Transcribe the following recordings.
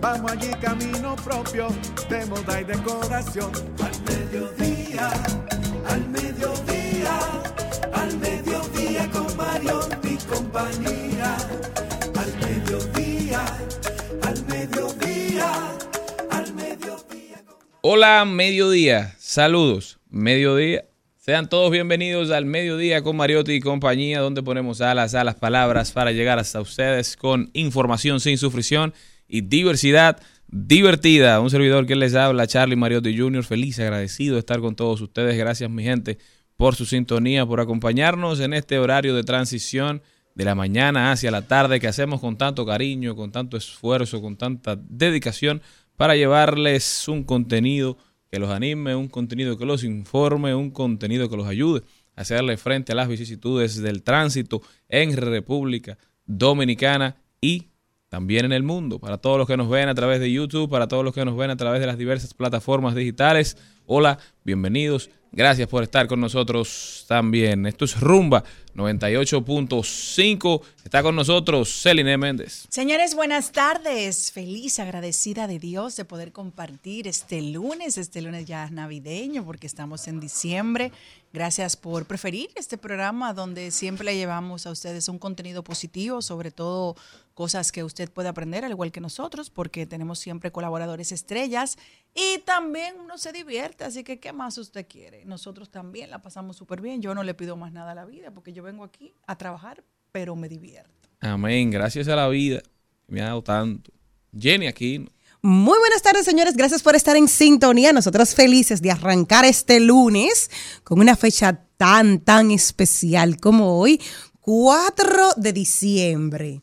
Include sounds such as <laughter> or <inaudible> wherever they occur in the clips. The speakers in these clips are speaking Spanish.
Vamos allí camino propio de moda y decoración. Al mediodía, al mediodía, al mediodía con Mario y compañía. Al mediodía, al mediodía, al mediodía. con- Hola, mediodía. Saludos. Mediodía. Sean todos bienvenidos al mediodía con Mariotti y compañía, donde ponemos alas a las palabras para llegar hasta ustedes con información sin sufrición y diversidad divertida. Un servidor que les habla, Charlie Mariotti Jr., feliz, agradecido de estar con todos ustedes. Gracias, mi gente, por su sintonía, por acompañarnos en este horario de transición de la mañana hacia la tarde que hacemos con tanto cariño, con tanto esfuerzo, con tanta dedicación para llevarles un contenido que los anime, un contenido que los informe, un contenido que los ayude a hacerle frente a las vicisitudes del tránsito en República Dominicana y también en el mundo. Para todos los que nos ven a través de YouTube, para todos los que nos ven a través de las diversas plataformas digitales, hola, bienvenidos. Gracias por estar con nosotros también. Esto es Rumba 98.5. Está con nosotros Celine Méndez. Señores, buenas tardes. Feliz, agradecida de Dios de poder compartir este lunes. Este lunes ya es navideño porque estamos en diciembre. Gracias por preferir este programa donde siempre le llevamos a ustedes un contenido positivo, sobre todo cosas que usted puede aprender, al igual que nosotros, porque tenemos siempre colaboradores estrellas y también uno se divierte. Así que, ¿qué más usted quiere? Nosotros también la pasamos súper bien. Yo no le pido más nada a la vida porque yo vengo aquí a trabajar, pero me divierto. Amén. Gracias a la vida me ha dado tanto. Jenny aquí. Muy buenas tardes, señores. Gracias por estar en sintonía. Nosotros felices de arrancar este lunes con una fecha tan, tan especial como hoy, 4 de diciembre.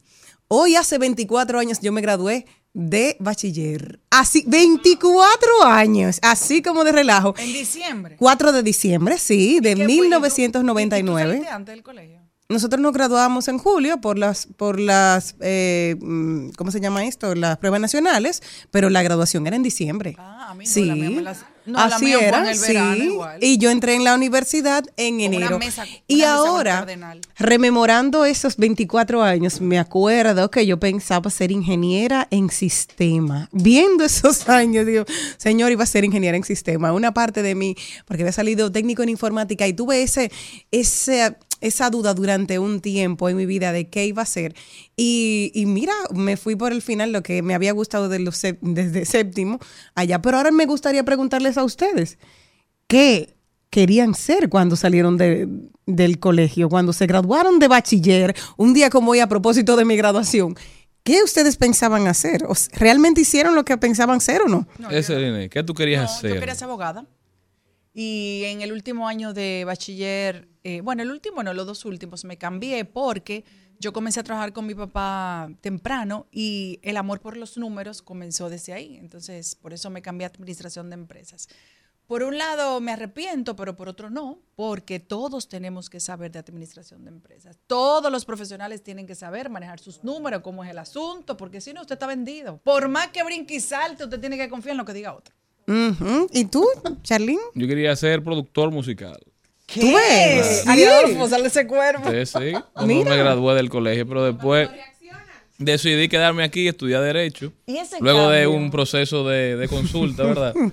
Hoy hace 24 años yo me gradué de bachiller. Así, 24 años, así como de relajo. En diciembre. 4 de diciembre, sí, de. ¿Y tú- y tú 1999. saliste antes del colegio? Nosotros nos graduamos en julio por las, por las, eh, mm, ¿cómo se llama esto? Las pruebas nacionales, pero la graduación era en diciembre. Ah, a mí no, sí, la mía me las- no, la así mía fue era, en el verano sí. igual. Y yo entré en la universidad en una enero. mesa- y una mesa con ahora, rememorando esos 24 años, me acuerdo que yo pensaba ser ingeniera en sistema. Viendo esos años, digo, señor, iba a ser ingeniera en sistema. Una parte de mí, porque había salido técnico en informática y tuve ese, ese esa duda durante un tiempo en mi vida de qué iba a ser. Y, y mira, me fui por el final lo que me había gustado de los desde <laughs> séptimo allá. Pero ahora me gustaría preguntarles a ustedes, ¿qué querían ser cuando salieron de- del colegio, cuando se graduaron de bachiller, un día como hoy a propósito de mi graduación? ¿Qué ustedes pensaban hacer? ¿O s- ¿Realmente hicieron lo que pensaban ser o no? No, yo- Celine, ¿qué tú querías no, hacer? Yo quería ser abogada. Y en el último año de bachiller, eh, bueno, el último no, los dos últimos, me cambié porque yo comencé a trabajar con mi papá temprano y el amor por los números comenzó desde ahí. Entonces, por eso me cambié a administración de empresas. Por un lado me arrepiento, pero por otro no, porque todos tenemos que saber de administración de empresas. Todos los profesionales tienen que saber manejar sus números, cómo es el asunto, porque si no, usted está vendido. Por más que brinque y salte, usted tiene que confiar en lo que diga otro. Ujú. ¿Y tú, Charlene? Yo quería ser productor musical. ¿Qué? ¿Tú ves? Ari Adolfo, sale ese cuerpo. Sí, sí. <laughs> Cuando me gradué del colegio, pero después decidí quedarme aquí y estudiar Derecho. ¿Y ese Luego de un proceso de, de consulta, ¿verdad? <laughs>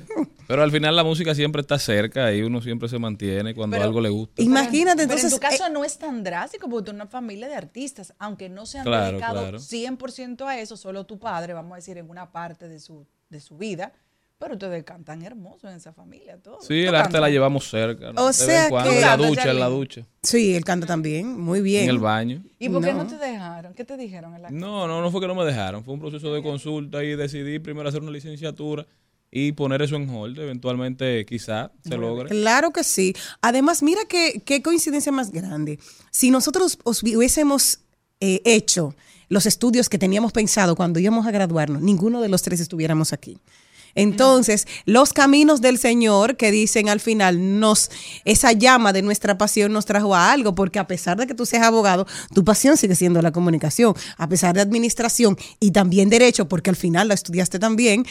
Pero al final la música siempre está cerca y uno siempre se mantiene cuando Pero- algo le gusta. Imagínate, Pero entonces. en tu caso eh, no es tan drástico porque tú eres una familia de artistas, aunque no se han Claro, dedicado claro. 100% a eso, solo tu padre, vamos a decir, en una parte de su, de su vida, pero ustedes cantan hermoso en esa familia, todo. Sí, ¿Tú el arte la llevamos cerca. ¿no? O sea que- en la ducha, en la ducha, sí, él canta también. Muy bien. en el baño. ¿Y por qué No. no te dejaron? ¿Qué te dijeron en la No, no, no fue que no me dejaron. Fue un proceso de consulta y decidí primero hacer una licenciatura y poner eso en hold. Eventualmente, quizá se logre. Claro que sí. Además, mira qué, qué coincidencia más grande. Si nosotros os hubiésemos eh, hecho los estudios que teníamos pensado cuando íbamos a graduarnos, ninguno de los tres estuviéramos aquí. Entonces, los caminos del Señor que dicen al final, nos, esa llama de nuestra pasión nos trajo a algo, porque a pesar de que tú seas abogado, tu pasión sigue siendo la comunicación, a pesar de administración y también derecho, porque al final la estudiaste también,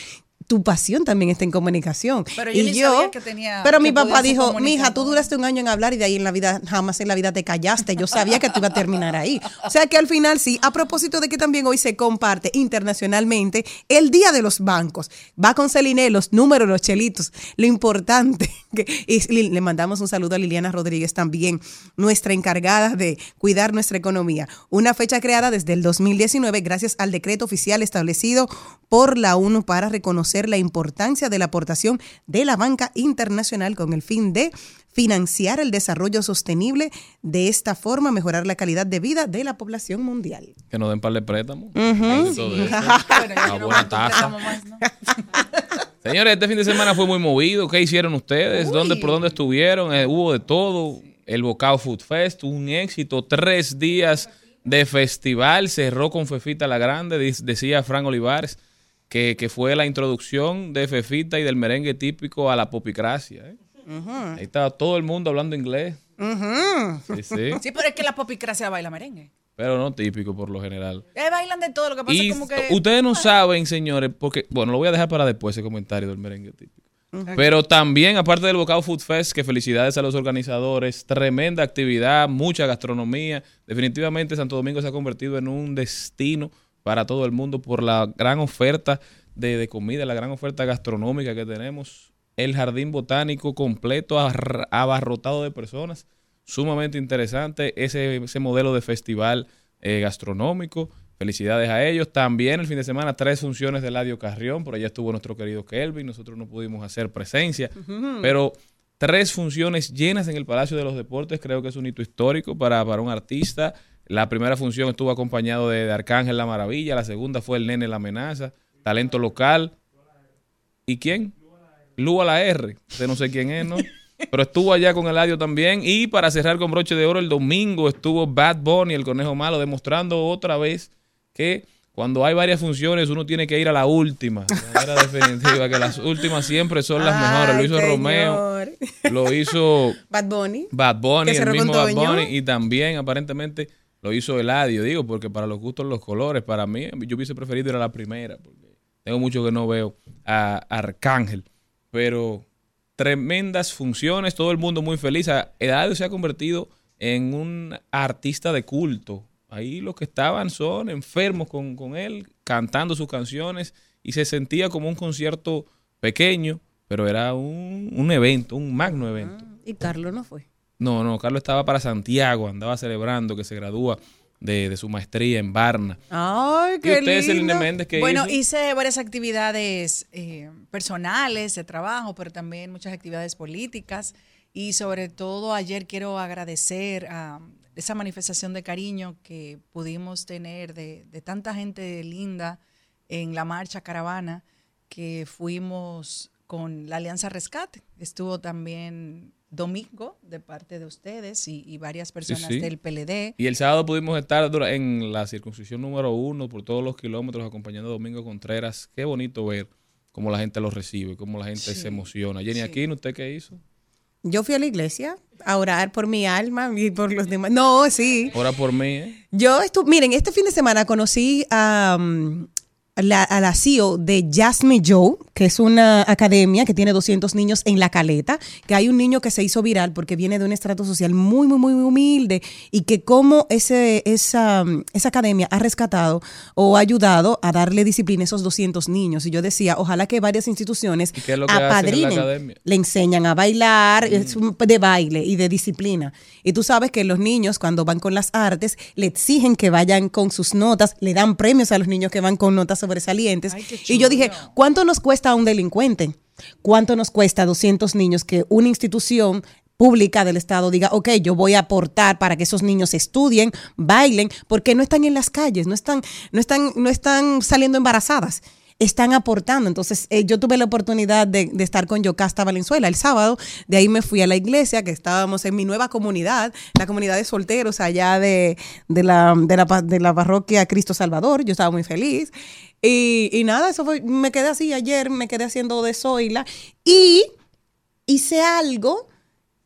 tu pasión también está en comunicación. Pero yo y ni yo, sabía que tenía- pero mi que papá dijo, mija, comunicador". tú duraste un año en hablar y de ahí en la vida, jamás en la vida te callaste. Yo sabía que tú ibas a terminar ahí. O sea que al final sí, a propósito de que también hoy se comparte internacionalmente el Día de los Bancos. Va con Celine, los números, los chelitos. Lo importante, <laughs> que, y le mandamos un saludo a Liliana Rodríguez también, nuestra encargada de cuidar nuestra economía. Una fecha creada desde el 2019 gracias al decreto oficial establecido por la ONU para reconocer la importancia de la aportación de la banca internacional con el fin de financiar el desarrollo sostenible, de esta forma mejorar la calidad de vida de la población mundial. Que nos den par de préstamos. <laughs> Bueno, no buena tasa. más, ¿no? Señores, este fin de semana fue muy movido. ¿Qué hicieron ustedes? ¿Dónde, ¿Por dónde estuvieron? Eh, hubo de todo. El Bocao Food Fest, un éxito. Tres días de festival. Cerró con Fefita la Grande, decía Fran Olivares, que, que fue la introducción de Fefita y del merengue típico a la popicracia. ¿eh? Ahí estaba todo el mundo hablando inglés. Sí, sí. Sí, pero es que la popicracia baila merengue. Pero no típico por lo general. Eh, bailan de todo, lo que pasa Y es como que... ustedes no saben, señores, porque, bueno, lo voy a dejar para después ese comentario del merengue típico. Pero también, aparte del Bocado Food Fest, que felicidades a los organizadores, tremenda actividad, mucha gastronomía. Definitivamente Santo Domingo se ha convertido en un destino para todo el mundo por la gran oferta de, de comida, la gran oferta gastronómica que tenemos. El jardín botánico completo, ar- abarrotado de personas. Sumamente interesante ese, ese modelo de festival eh, gastronómico. Felicidades a ellos. También el fin de semana tres funciones de Ladio Carrión. Por allá estuvo nuestro querido Kelvin. Nosotros no pudimos hacer presencia. Pero tres funciones llenas en el Palacio de los Deportes. Creo que es un hito histórico para, para un artista. La primera función estuvo acompañado de, de Arcángel La Maravilla. La segunda fue el Nene La Amenaza. Talento local. ¿Y quién? Lu a la R. Usted no sé quién es, ¿no? <laughs> Pero estuvo allá con Eladio también. Y para cerrar con broche de oro, el domingo estuvo Bad Bunny, el conejo malo, demostrando otra vez que cuando hay varias funciones uno tiene que ir a la última. De manera <laughs> definitiva, que las últimas siempre son las mejores. Lo hizo Romeo, lo hizo <laughs> Bad Bunny. Bad Bunny, el mismo Bad. Bunny, y también aparentemente lo hizo Eladio, digo, porque para los gustos los colores, para mí, yo hubiese preferido ir a la primera, porque tengo mucho que no veo a Arcángel, pero tremendas funciones, todo el mundo muy feliz. Eladio se ha convertido en un artista de culto. Ahí los que estaban son enfermos con, con él, cantando sus canciones, y se sentía como un concierto pequeño, pero era un, un evento, un magno evento. Y Carlos no fue. No, no, Carlos estaba para Santiago, andaba celebrando que se gradúa de, de su maestría en Barna. Ay, ¿Y qué usted, Celine lindo. Méndez, qué Bueno, hizo? hice varias actividades eh, personales de trabajo, pero también muchas actividades políticas. Y sobre todo ayer quiero agradecer a esa manifestación de cariño que pudimos tener de, de tanta gente linda en la marcha caravana que fuimos con la Alianza Rescate. Estuvo también Domingo de parte de ustedes y, y varias personas sí. del PLD. Y el sábado pudimos estar en la circuncisión número uno por todos los kilómetros acompañando a Domingo Contreras. Qué bonito ver cómo la gente lo recibe, cómo la gente se emociona. Jenny Aquino, ¿usted qué hizo? Yo fui a la iglesia a orar por mi alma y por los demás. No, sí. Ora por mí, ¿eh? Yo estuve, miren, este fin de semana conocí a, mm, la, a la CEO de Jasmine Joe, que es una academia que tiene 200 niños en La Caleta, que hay un niño que se hizo viral porque viene de un estrato social muy, muy, muy humilde y que como ese, esa, esa academia ha rescatado o ha ayudado a darle disciplina a esos 200 niños. Y yo decía, ojalá que varias instituciones ¿Y qué es lo que hacen en la apadrinen, le enseñan a bailar, es un- de baile y de disciplina. Y tú sabes que los niños cuando van con las artes le exigen que vayan con sus notas, le dan premios a los niños que van con notas sobresalientes. Ay, y yo dije. ¿cuánto nos cuesta a un delincuente? ¿Cuánto nos cuesta a 200 niños que una institución pública del Estado diga, ok, yo voy a aportar para que esos niños estudien, bailen, porque no están en las calles, no están, no están, no están saliendo embarazadas? Están aportando. Entonces, eh, yo tuve la oportunidad de, de estar con Yocasta Valenzuela el sábado. De ahí me fui a la iglesia, que estábamos en mi nueva comunidad, la comunidad de solteros allá de, de la, de, la, la parroquia Cristo Salvador. Yo estaba muy feliz. Y, y nada, eso fue, me quedé así ayer, me quedé haciendo de Zoila. Y hice algo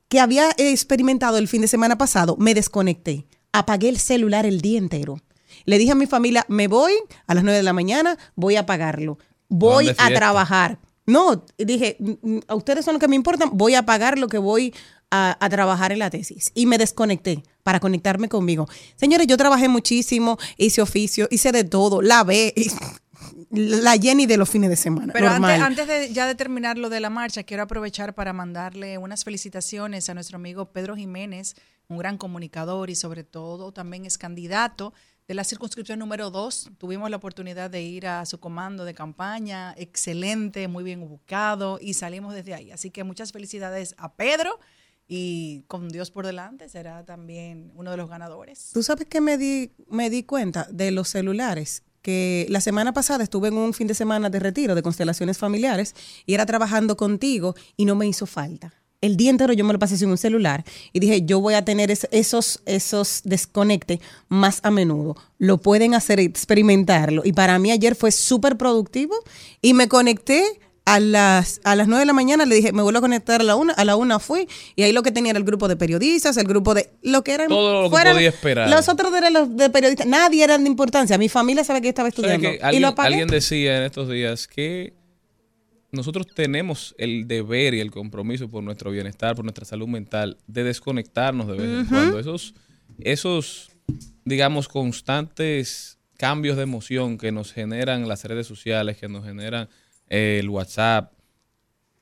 que había experimentado el fin de semana pasado, me desconecté, apagué el celular el día entero. Le dije a mi familia, me voy a las 9 de la mañana, voy a apagarlo, voy ¿Dónde a trabajar. No, dije, "Mm, mm, a ustedes son los que me importan, voy a apagar lo que voy a, a trabajar en la tesis. Y me desconecté para conectarme conmigo. Señores, yo trabajé muchísimo, hice oficio, hice de todo, lavé, <laughs> la Jenny de los fines de semana. Pero normal. antes, antes de ya de terminar lo de la marcha, quiero aprovechar para mandarle unas felicitaciones a nuestro amigo Pedro Jiménez, un gran comunicador y sobre todo también es candidato de la circunscripción número 2. Tuvimos la oportunidad de ir a su comando de campaña, excelente, muy bien ubicado y salimos desde ahí. Así que muchas felicidades a Pedro y con Dios por delante será también uno de los ganadores. Tú sabes que me di, me di cuenta de los celulares, que la semana pasada estuve en un fin de semana de retiro de constelaciones familiares y era trabajando contigo y no me hizo falta. El día entero yo me lo pasé sin un celular y dije, yo voy a tener es- esos, esos desconectes más a menudo. Lo pueden hacer, experimentarlo. Y para mí ayer fue súper productivo y me conecté a las, a las 9 de la mañana le dije, me vuelvo a conectar a la una, a la una fui, y ahí lo que tenía era el grupo de periodistas, el grupo de, lo que eran, Todo lo que podía esperar. Los otros eran los de periodistas, nadie eran de importancia, mi familia sabe que estaba ¿Sabes estudiando. que y lo alguien, apagué. alguien decía en estos días que nosotros tenemos el deber y el compromiso por nuestro bienestar, por nuestra salud mental, de desconectarnos de vez en cuando. Esos, esos, digamos, constantes cambios de emoción que nos generan las redes sociales, que nos generan el WhatsApp,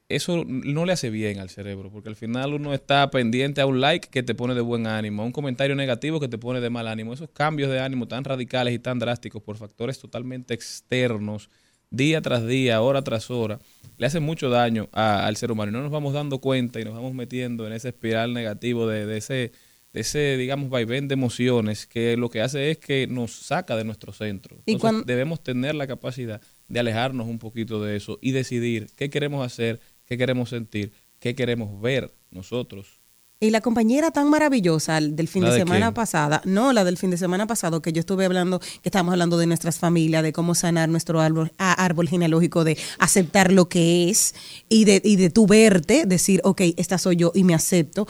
eso no le hace bien al cerebro, porque al final uno está pendiente a un like que te pone de buen ánimo, a un comentario negativo que te pone de mal ánimo. Esos cambios de ánimo tan radicales y tan drásticos por factores totalmente externos, día tras día, hora tras hora, le hacen mucho daño a- al ser humano. Y no nos vamos dando cuenta y nos vamos metiendo en ese espiral negativo de, de ese, de ese, digamos, vaivén de emociones que lo que hace es que nos saca de nuestro centro. Y Entonces, cuan- debemos tener la capacidad de alejarnos un poquito de eso y decidir qué queremos hacer, qué queremos sentir, qué queremos ver nosotros. Y la compañera tan maravillosa del fin ¿La de de semana quién? pasada, no, la del fin de semana pasado, que yo estuve hablando, que estábamos hablando de nuestras familias, de cómo sanar nuestro árbol, árbol genealógico, de aceptar lo que es y de, y de tu verte, decir, ok, esta soy yo y me acepto,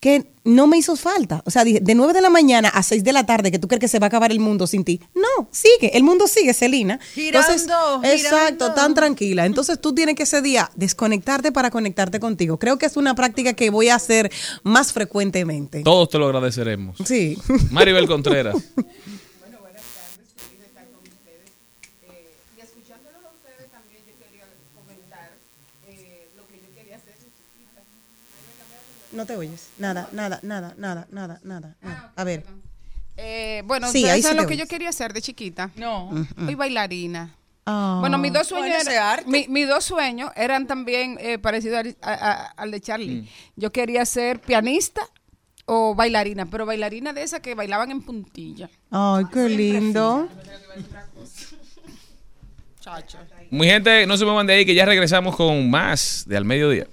que no me hizo falta. O sea, dije, de 9 de la mañana a 6 de la tarde, que tú crees que se va a acabar el mundo sin ti. No, sigue, el mundo sigue, Celina. Entonces, Girando, exacto, girando. tan tranquila. Entonces tú tienes que ese día desconectarte para conectarte contigo. Creo que es una práctica que voy a hacer más frecuentemente. Todos te lo agradeceremos. Sí. Maribel Contreras. <laughs> No te oyes. Nada, nada, nada, nada, nada, nada. nada. A ver. Eh, bueno, Sí, ahí sí lo que oyes. yo quería hacer de chiquita. No. Soy bailarina. Ah. Bueno, mis dos sueños, Bueno, eran- mi- mis dos sueños eran también eh, parecidos al, a- a- al de Charlie. Yo quería ser pianista o bailarina, pero bailarina de esas que bailaban en puntilla. Ay, qué lindo. Chacho. Mi gente, no se muevan de ahí que ya regresamos con más de Al Mediodía.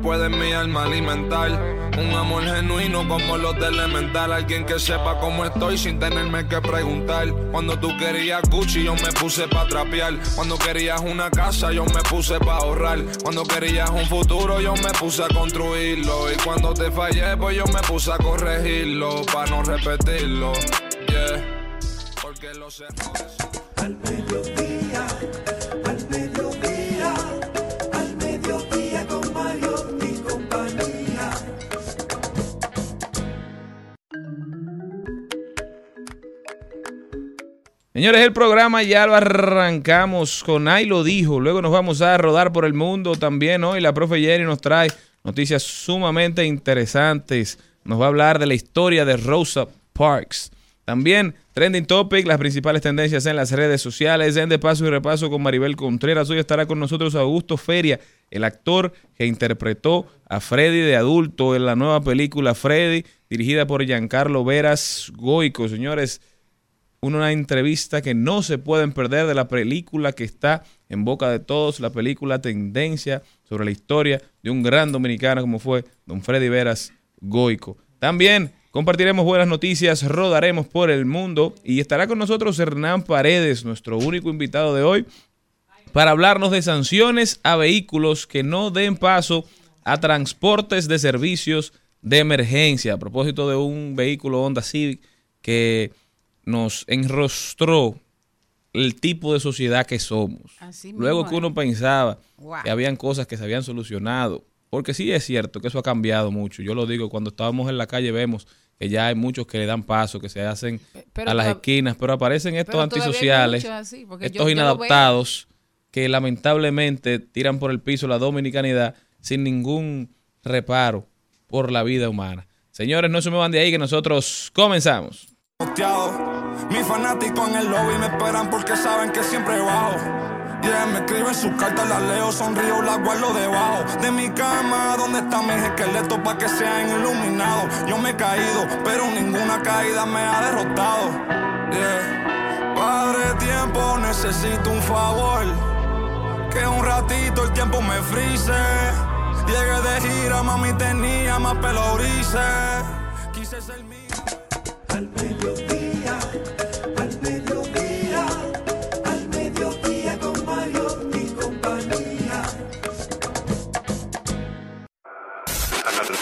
Puede mi alma alimentar un amor genuino como los de Elemental. Alguien que sepa cómo estoy sin tenerme que preguntar. Cuando tú querías Gucci, yo me puse pa' trapear. Cuando querías una casa, yo me puse pa' ahorrar. Cuando querías un futuro, yo me puse a construirlo. Y cuando te fallé, pues yo me puse a corregirlo. Pa' no repetirlo. Yeah. Porque los errores. al mediodía, Señores, el programa ya lo arrancamos con Ahí lo dijo. Luego nos vamos a rodar por el mundo también hoy. La profe Jenny nos trae noticias sumamente interesantes. Nos va a hablar de la historia de Rosa Parks. También Trending Topic, las principales tendencias en las redes sociales. En De Paso y Repaso con Maribel Contreras. Hoy estará con nosotros Augusto Feria, el actor que interpretó a Freddy de adulto en la nueva película Freddy, dirigida por Giancarlo Veras Goico. Señores, una entrevista que no se pueden perder de la película que está en boca de todos, la película Tendencia sobre la historia de un gran dominicano como fue don Freddy Veras Goico. También compartiremos buenas noticias, rodaremos por el mundo y estará con nosotros Hernán Paredes, nuestro único invitado de hoy, para hablarnos de sanciones a vehículos que no den paso a transportes de servicios de emergencia. A propósito de un vehículo Honda Civic que nos enrostró el tipo de sociedad que somos. Así mismo Luego que uno pensaba Wow. que habían cosas que se habían solucionado, porque sí es cierto que eso ha cambiado mucho. Yo lo digo, cuando estábamos en la calle vemos que ya hay muchos que le dan paso, que se hacen pero a las esquinas, pero aparecen estos pero antisociales, así, yo- estos yo inadaptados, que lamentablemente tiran por el piso la dominicanidad sin ningún reparo por la vida humana. Señores, no se me van de ahí que nosotros comenzamos. Mis fanáticos en el lobby me esperan porque saben que siempre bajo. Yeah, me escriben sus cartas, las leo, sonrío, las guardo debajo de mi cama. ¿Dónde están mis esqueletos para que sean iluminados? Yo me he caído, pero ninguna caída me ha derrotado. Yeah. Padre tiempo, necesito un favor. Que un ratito el tiempo me frise. Llegué de gira, mami tenía más pelo. Quise ser mío. Al mediodía,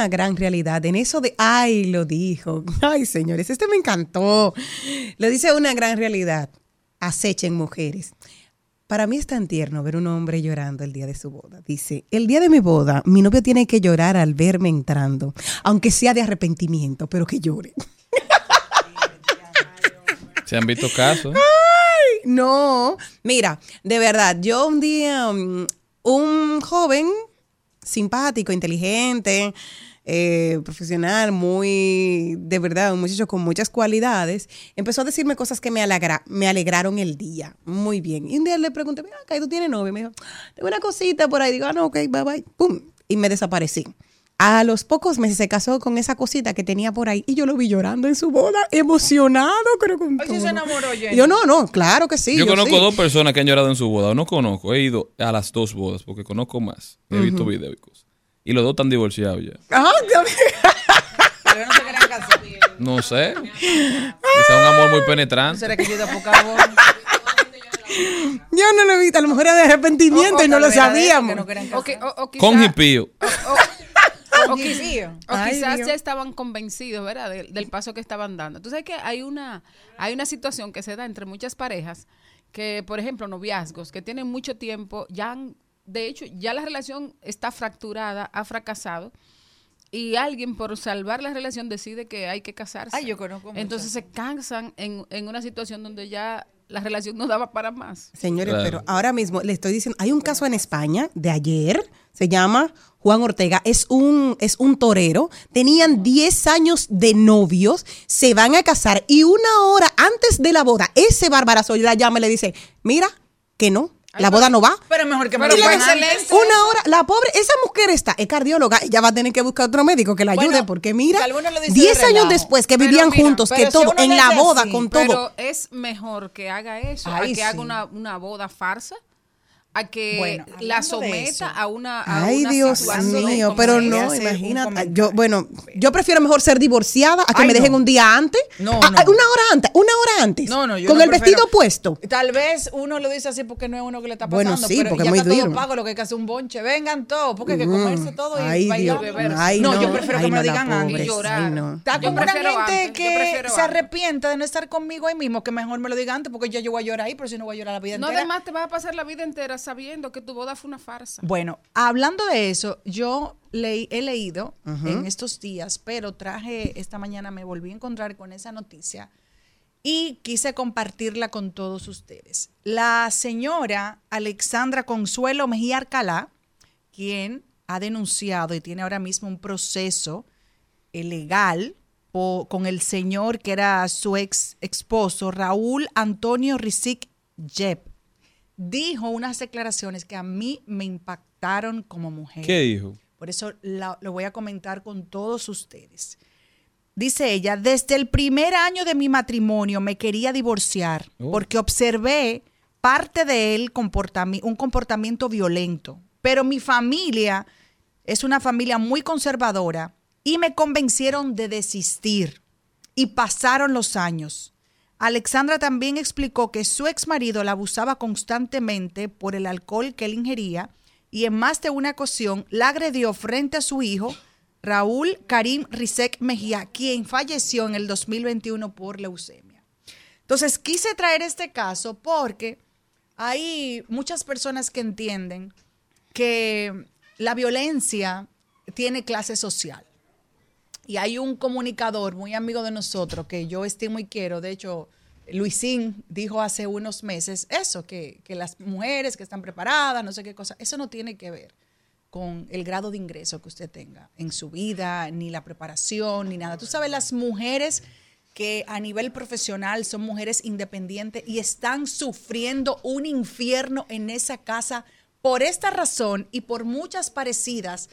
Una gran realidad en eso de, ay, lo dijo. <laughs> Ay, señores, este me encantó. Lo dice una gran realidad. Acechen mujeres. Para mí es tan tierno ver un hombre llorando el día de su boda. Dice, el día de mi boda, mi novio tiene que llorar al verme entrando, aunque sea de arrepentimiento, pero que llore. <laughs> Se han visto casos. ¿eh? No, mira, de verdad, yo un día, mm, un joven simpático, inteligente, eh, profesional, muy, de verdad, un muchacho con muchas cualidades, empezó a decirme cosas que me, alegra- me alegraron el día. Muy bien. Y un día le pregunté, mira, acá, ¿tú tienes novio? Y me dijo, tengo una cosita por ahí. Digo, ah, no, ok, bye bye. Pum. Y me desaparecí. A los pocos meses se casó con esa cosita que tenía por ahí y yo lo vi llorando en su boda, emocionado, creo con Ay, sí se enamoró, Jenny. Yo no, no, claro que sí. yo conozco sí. dos personas que han llorado en su boda. No conozco, he ido a las dos bodas porque conozco más. He visto videos y los dos están divorciados ya. Ah, Dios mío. Pero no se querían casar. No sé. Quizá un amor muy penetrante. ¿Será que yo de poca voz? Yo no lo he visto, a lo mejor era de arrepentimiento y no lo sabíamos. Que no querían O, que- casar. o- o quizá- Con hipío. o <laughs> quiz- Sí. o Ay, quizás Dios. ya estaban convencidos, ¿verdad? Del, del paso que estaban dando. Tú sabes que hay una, hay una situación que se da entre muchas parejas que, por ejemplo, noviazgos que tienen mucho tiempo, ya han- de hecho, ya la relación está fracturada, ha fracasado. Y alguien por salvar la relación decide que hay que casarse. Ay, yo conozco muchas. Entonces se cansan en, en una situación donde ya la relación no daba para más. Señores, Claro. pero ahora mismo le estoy diciendo, hay un caso en España de ayer, se llama Juan Ortega, es un, es un torero, tenían 10 años de novios, se van a casar y una hora antes de la boda, ese barbarazo la llama y le dice, mira, que no, la boda no va. Pero mejor que me Pero lo. Una hora, la pobre, esa mujer está, es cardióloga, ella va a tener que buscar otro médico que la ayude, Bueno, porque mira, que algunos lo dicen 10 de años después que Pero vivían mira, juntos, que si todo, en la boda, así, con todo. Pero es mejor que haga eso Ay, a que haga una, una boda farsa, a que Bueno, la someta a una, a Ay, una Dios mío, pero no, imagínate. Yo, bueno, yo prefiero mejor ser divorciada a que Ay, me dejen no. un día antes. No, Ah, no. ah, Una hora antes, una hora antes. No, no, yo Con no el prefiero- vestido puesto. Tal vez uno lo dice así porque no es uno que le está Bueno, pasando. sí, pero porque ya es muy está todo duro. pago, lo que hay que hacer un bonche. Vengan todos, porque hay que comerse todo y Ay, bailar. Dios. beber. Ay, no, no, yo prefiero ay, que me no, lo digan antes. Y llorar. no. Está como una gente que se antes. arrepiente de no estar conmigo ahí mismo, que mejor me lo diga antes porque ya yo voy a llorar ahí, pero si no voy a llorar la vida No, entera. además te vas a pasar la vida entera sabiendo que tu boda fue una farsa. Bueno, hablando de eso, yo he leído en estos días, pero traje esta mañana, me volví a encontrar con esa noticia y quise compartirla con todos ustedes. La señora Alexandra Consuelo Mejía Arcalá, quien ha denunciado y tiene ahora mismo un proceso legal con el señor que era su ex esposo, Raúl Antonio Rizik Yep, dijo unas declaraciones que a mí me impactaron como mujer. ¿Qué dijo? Por eso la- lo voy a comentar con todos ustedes. Dice ella, desde el primer año de mi matrimonio me quería divorciar Oh. porque observé parte de él comportami- un comportamiento violento. Pero mi familia es una familia muy conservadora y me convencieron de desistir. Y pasaron los años. Alexandra también explicó que su ex marido la abusaba constantemente por el alcohol que él ingería y en más de una ocasión la agredió frente a su hijo, Raúl Karim Rizek Mejía, quien falleció en el 2021 por leucemia. Entonces quise traer este caso porque hay muchas personas que entienden que la violencia tiene clase social. Y hay un comunicador muy amigo de nosotros que yo estimo y quiero. De hecho, Luisín dijo hace unos meses eso, que, que las mujeres que están preparadas, no sé qué cosa, eso no tiene que ver con el grado de ingreso que usted tenga en su vida, ni la preparación, ni nada. Tú sabes, las mujeres que a nivel profesional son mujeres independientes y están sufriendo un infierno en esa casa por esta razón y por muchas parecidas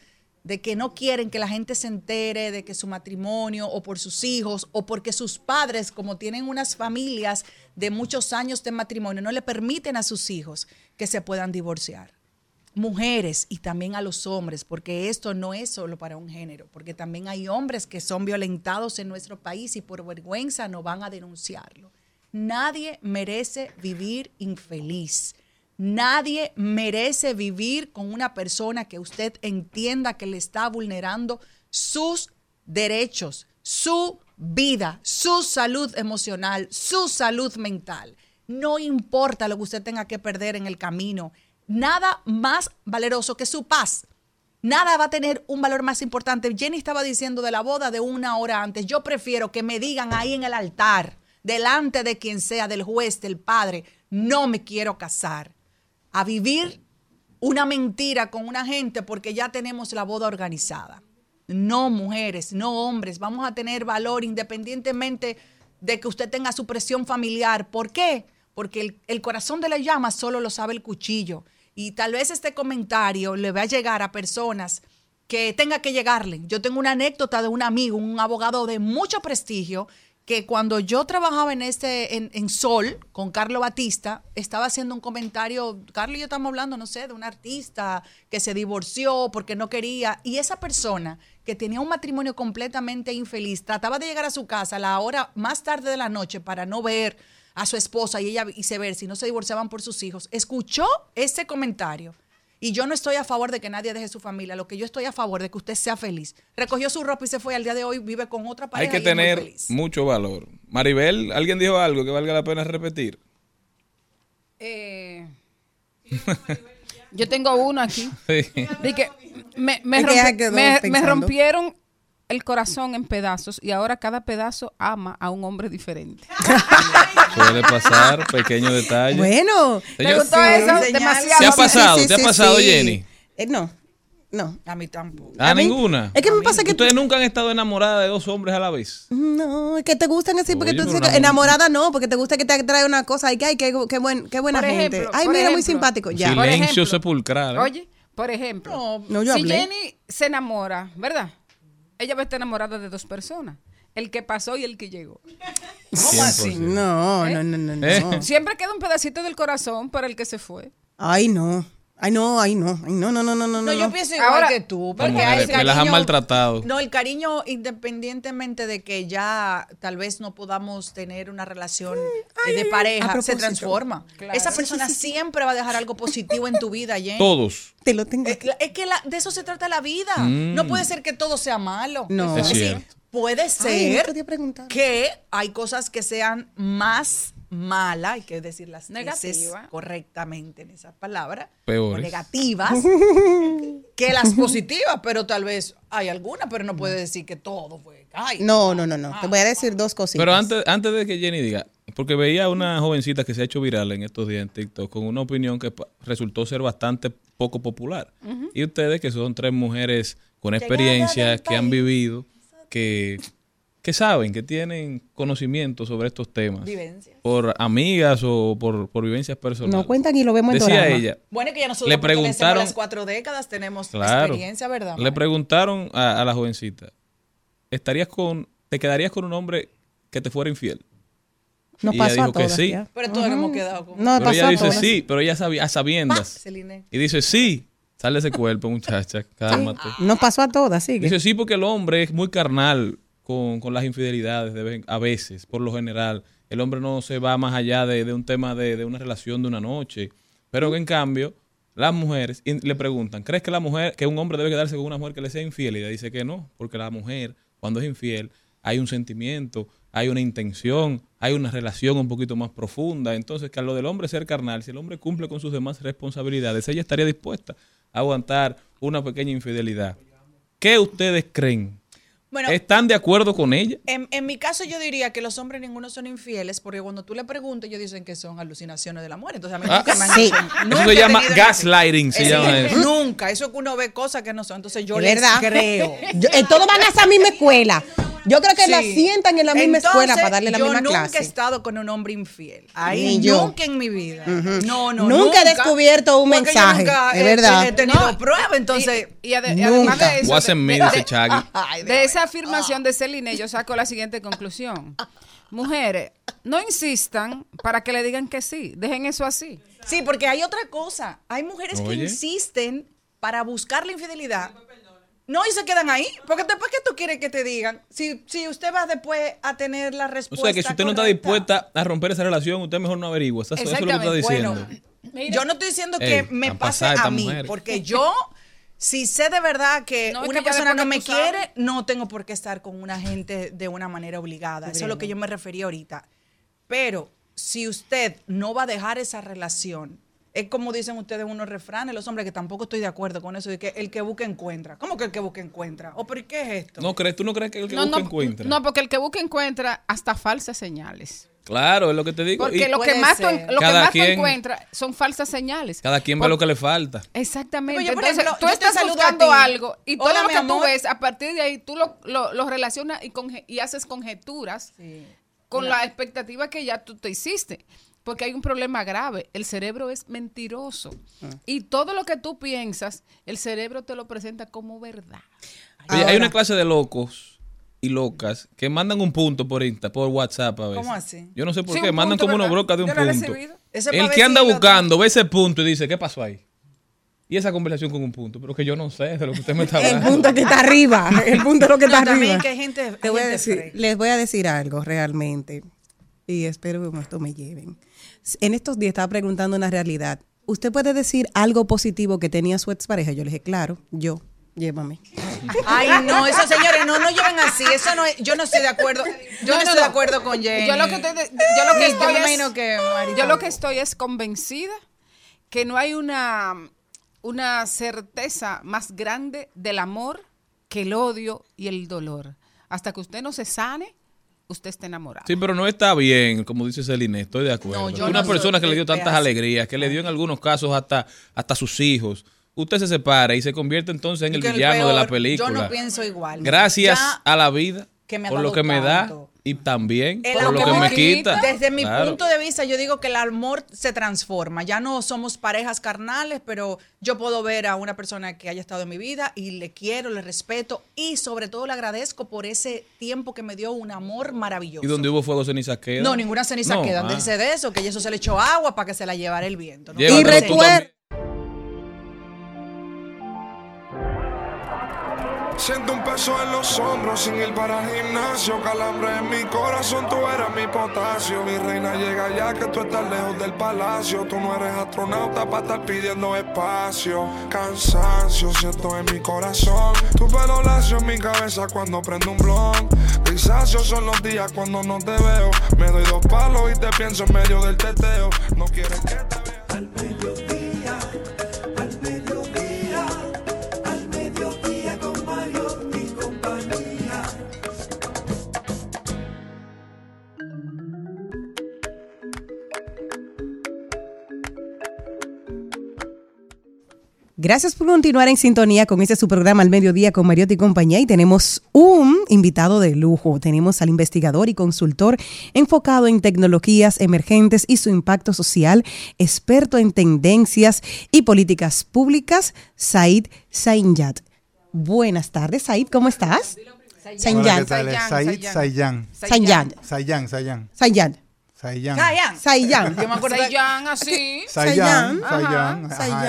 de que no quieren que la gente se entere de que su matrimonio o por sus hijos o porque sus padres, como tienen unas familias de muchos años de matrimonio, no le permiten a sus hijos que se puedan divorciar. Mujeres y también a los hombres, porque esto no es solo para un género, porque también hay hombres que son violentados en nuestro país y por vergüenza no van a denunciarlo. Nadie merece vivir infeliz. Nadie merece vivir con una persona que usted entienda que le está vulnerando sus derechos, su vida, su salud emocional, su salud mental. No importa lo que usted tenga que perder en el camino. Nada más valeroso que su paz. Nada va a tener un valor más importante. Jenny estaba diciendo de la boda de una hora antes. Yo prefiero que me digan ahí en el altar, delante de quien sea, del juez, del padre, no me quiero casar a vivir una mentira con una gente porque ya tenemos la boda organizada. No mujeres, no hombres, vamos a tener valor independientemente de que usted tenga su presión familiar. ¿Por qué? Porque el, el corazón de la llama solo lo sabe el cuchillo. Y tal vez este comentario le va a llegar a personas que tenga que llegarle. Yo tengo una anécdota de un amigo, un abogado de mucho prestigio, que cuando yo trabajaba en este en, Sol con Carlos Batista, estaba haciendo un comentario, Carlos y yo estamos hablando, no sé, de un artista que se divorció porque no quería, y esa persona que tenía un matrimonio completamente infeliz, trataba de llegar a su casa a la hora más tarde de la noche para no ver a su esposa y ella ver si no se divorciaban por sus hijos, escuchó ese comentario y yo no estoy a favor de que nadie deje su familia. Lo que yo estoy a favor de que usted sea feliz. Recogió su ropa y se fue. Al día de hoy vive con otra pareja. Hay que y es muy tener feliz. mucho valor. Maribel, ¿alguien dijo algo que valga la pena repetir? Eh, <laughs> yo tengo uno aquí. Sí. De que me, me me- rompieron el corazón en pedazos y ahora cada pedazo ama a un hombre diferente. <laughs> Suele pasar, pequeño detalle. Bueno, ¿Te gustó eso? señal. Demasiado. ¿Te ha sí, pasado? sí, ¿Te ha pasado, sí. Jenny? Eh, no. No. A mí tampoco. ¿A, A mí- ninguna? Es que me pasa que ¿Ustedes nunca han estado enamoradas de dos hombres a la vez? No, es que te gustan así porque Oye, tú dices que enamorada no, porque te gusta que te trae una cosa y que ay, qué, qué, buen, qué buena Por gente. ejemplo, ay, mira, muy simpático. Ya. Silencio sepulcral. ¿eh? Oye, por ejemplo, No, No, yo si hablé. Jenny se enamora, ¿verdad? Ella va a estar enamorada de dos personas. El que pasó y el que llegó. ¿Cómo así? 100%. No, no, no, no, no. ¿Eh? Siempre queda un pedacito del corazón para el que se fue. Ay, no. Ay, no, ay, no. Ay, no, no, no, no, no. No, yo pienso igual Ahora- que tú. Porque hay mujeres, me las han cariño- maltratado. No, el cariño, independientemente de que ya tal vez no podamos tener una relación eh, de pareja, se transforma. Esa persona siempre va a dejar algo positivo en tu vida, Jen. Todos. Te lo tengo. Es, es que la- de eso se trata la vida. No puede ser que todo sea malo. No. Es decir, cierto. puede Ay, ser no te había preguntado. que hay cosas que sean más malas, hay que decir las veces correctamente en esa palabra, Peores. o negativas, <laughs> que las positivas, pero tal vez hay alguna, pero no puede decir que todo fue. Ay, No, no, no, no. Te voy a decir dos cositas. Pero antes, antes de que Jenny diga, porque veía a una jovencita que se ha hecho viral en estos días en TikTok con una opinión que resultó ser bastante poco popular. Y ustedes, que son tres mujeres con experiencia, que han vivido, que, que saben, que tienen conocimiento sobre estos temas, Vivencias. por amigas o por, por vivencias personales. No cuentan y lo vemos en Decía ella, Bueno, que ya nosotros Le preguntaron- las cuatro décadas, tenemos Claro. experiencia, ¿verdad? Le preguntaron a, a la jovencita, ¿estarías con, te quedarías con un hombre que te fuera infiel? Nos Y ella pasó dijo a que sí. ya. Pero todos hemos quedado con. No, Pero pasó ella a dice todas. sí, pero ella sabía a sabiendas. Celine. Y dice sí, sale ese cuerpo, muchacha, cálmate. Nos pasó a todas, sigue. Dice sí porque el hombre es muy carnal con, las infidelidades a veces, por lo general. El hombre no se va más allá de, un tema de, una relación de una noche. Pero en cambio, las mujeres le preguntan, ¿crees que la mujer, que un hombre debe quedarse con una mujer que le sea infiel? Y ella dice que no, porque la mujer, cuando es infiel, hay un sentimiento, hay una intención, hay una relación un poquito más profunda. Entonces, que a lo del hombre ser carnal, si el hombre cumple con sus demás responsabilidades, ella estaría dispuesta a aguantar una pequeña infidelidad. ¿Qué ustedes creen? Bueno, ¿Están de acuerdo con ella? En, en mi caso yo diría que los hombres ninguno son infieles porque cuando tú le preguntas ellos dicen que son alucinaciones de la muerte. Entonces a mí Ah, nunca me han dicho- Eso nunca se he llama gaslighting, se llama eso. Nunca. Eso es que uno ve cosas que no son. Entonces yo Es les verdad. creo. Yo- eh, todos van a esa misma escuela. Yo creo que Sí. la sientan en la misma Entonces, escuela para darle la yo misma nunca clase. he estado con un hombre infiel. Ahí Ni yo. nunca en mi vida. No, no, Nunca he descubierto un yo mensaje, nunca es he- verdad. He tenido No, prueba, entonces. Y, y ade- y además Nunca. de eso, me, de- dice <laughs> de-. Ay, de esa afirmación de Celine, yo saco la siguiente conclusión. Mujeres, no insistan para que le digan que sí. Dejen eso así. Sí, porque hay otra cosa. Hay mujeres que insisten para buscar la infidelidad. No, y se quedan ahí. Porque después que tú quieres que te digan, si, si usted va después a tener la O respuesta. sea, que si usted no está dispuesta a romper esa relación, usted mejor no averigua. Eso, eso es lo que está diciendo. Bueno, yo no estoy diciendo que Ey, me pase a mí, porque yo, si sé de verdad que No, una que persona no me sabes. quiere, no tengo por qué estar con una gente de una manera obligada. Eso es lo que yo me refería ahorita. Pero si usted no va a dejar esa relación, es como dicen ustedes unos refranes, los hombres, que tampoco estoy de acuerdo con eso, de que el que busca encuentra. ¿Cómo que el que busca encuentra? ¿O por qué es esto? ¿No crees? ¿Tú no crees que el que No, busca no, encuentra? no, porque el que busca encuentra hasta falsas señales. Claro, es lo que te digo. Porque Y lo que más, lo que más quien- encuentras son falsas señales. cada quien ve Por- lo que le falta. Exactamente. Pero yo, Entonces, ejemplo, tú estás buscando algo y todo Hola, lo que tú ves, a partir de ahí, tú lo, lo- lo relacionas y haces conjeturas con la expectativa que ya tú te hiciste. Porque hay un problema grave. El cerebro es mentiroso. Ah. Y todo lo que tú piensas, el cerebro te lo presenta como verdad. Oye, hay una clase de locos y locas que mandan un punto por Insta, por WhatsApp a veces. ¿Cómo así? Yo no sé por Sí, qué, mandan punto, como una broca de un punto. Eso El que anda buscando ve ese punto y dice, ¿qué pasó ahí? Y esa conversación con un punto, pero que yo no sé de lo que usted me está El hablando. punto que está arriba. El punto es lo que No, está también arriba. que hay gente, Te hay voy a gente decir- les voy a decir algo realmente. Y espero que con esto me lleven. En estos días estaba preguntando una realidad. ¿Usted puede decir algo positivo que tenía su expareja? Yo le dije, claro, yo. Llévame. Ay, no, eso señores, no, no lleven así. Eso no es, yo no estoy de acuerdo. Yo no, no, estoy no. de acuerdo con Jenny. Yo lo que estoy, de- yo lo que Yo estoy me es- imagino que Mari yo lo que estoy es convencida que no hay una, una certeza más grande del amor que el odio y el dolor. Hasta que usted no se sane, usted está enamorado. Sí, pero no está bien, como dice Celine, estoy de acuerdo. No, Una no persona que le dio de tantas así. alegrías, que le dio en algunos casos hasta, hasta sus hijos. usted se separa y se convierte entonces en el villano de la película. Yo no pienso igual. Gracias Ya a la vida que me ha por lo que me da. Y también el por lo que amor, me quita. Desde mi Claro. punto de vista, yo digo que el amor se transforma. Ya no somos parejas carnales, pero yo puedo ver a una persona que haya estado en mi vida y le quiero, le respeto y sobre todo le agradezco por ese tiempo que me dio un amor maravilloso. Y donde hubo fuego, cenizas quedan. No, ninguna ceniza No, queda. ah. Déjese de eso, que eso se le echó agua para que se la llevara el viento. Y tú Siento un peso en los hombros sin ir para el gimnasio. Calambre en mi corazón, tú eres mi potasio. Mi reina llega ya que tú estás lejos del palacio. Tú no eres astronauta para estar pidiendo espacio. Cansancio siento en mi corazón. Tu pelo lacio en mi cabeza cuando prendo un blon. Grisáceos son los días cuando no te veo. Me doy dos palos y te pienso en medio del teteo. No quieres que te vea. Gracias por continuar en sintonía con este su programa al mediodía con Mariotti y compañía y tenemos un invitado de lujo. Tenemos al investigador y consultor enfocado en tecnologías emergentes y su impacto social, experto en tendencias y políticas públicas, Said Sainjat. Buenas tardes, Said, ¿cómo estás? Hola, ¿qué Sainjat. Said Sayan. Sainjat. Sayan, Sayan. Sayan. Yo me acuerdo así.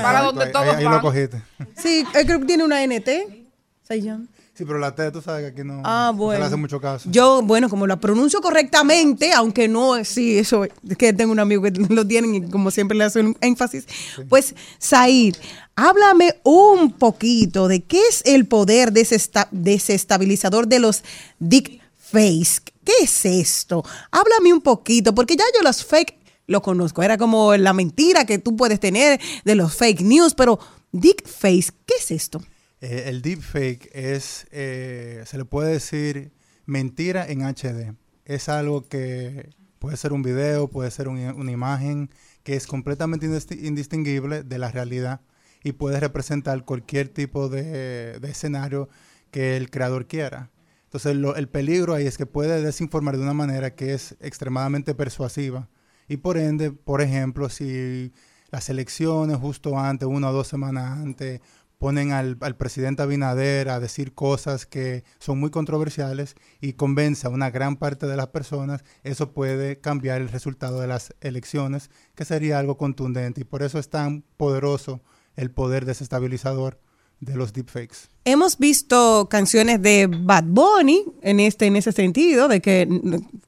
Para donde ahí- todos Ahí lo van. cogiste. Sí, eh, creo que tiene una NT. Sayan. Sí, pero la T, tú sabes que aquí no, Ah, no se bueno. le hace mucho caso. Yo, bueno, como la pronuncio correctamente, aunque no, es- sí, eso, es que tengo un amigo que <laughs> lo tienen y como siempre le hace un énfasis. Pues, Said, háblame un poquito de qué es el poder desesta- desestabilizador de los dick face. ¿Qué es esto? Háblame un poquito, porque ya yo los fake lo conozco. Era como la mentira que tú puedes tener de los fake news, pero dick face, ¿qué es esto? Eh, el deepfake es, eh, se le puede decir mentira en HD. Es algo que puede ser un video, puede ser un- una imagen que es completamente indis- indistinguible de la realidad y puede representar cualquier tipo de escenario que el creador quiera. Entonces lo- el peligro ahí es que puede desinformar de una manera que es extremadamente persuasiva y por ende, por ejemplo, si las elecciones justo antes, una o dos semanas antes, ponen al, al presidente Abinader a decir cosas que son muy controversiales y convence a una gran parte de las personas, eso puede cambiar el resultado de las elecciones, que sería algo contundente. Y por eso es tan poderoso el poder desestabilizador de los deepfakes. Hemos visto canciones de Bad Bunny en este en ese sentido de que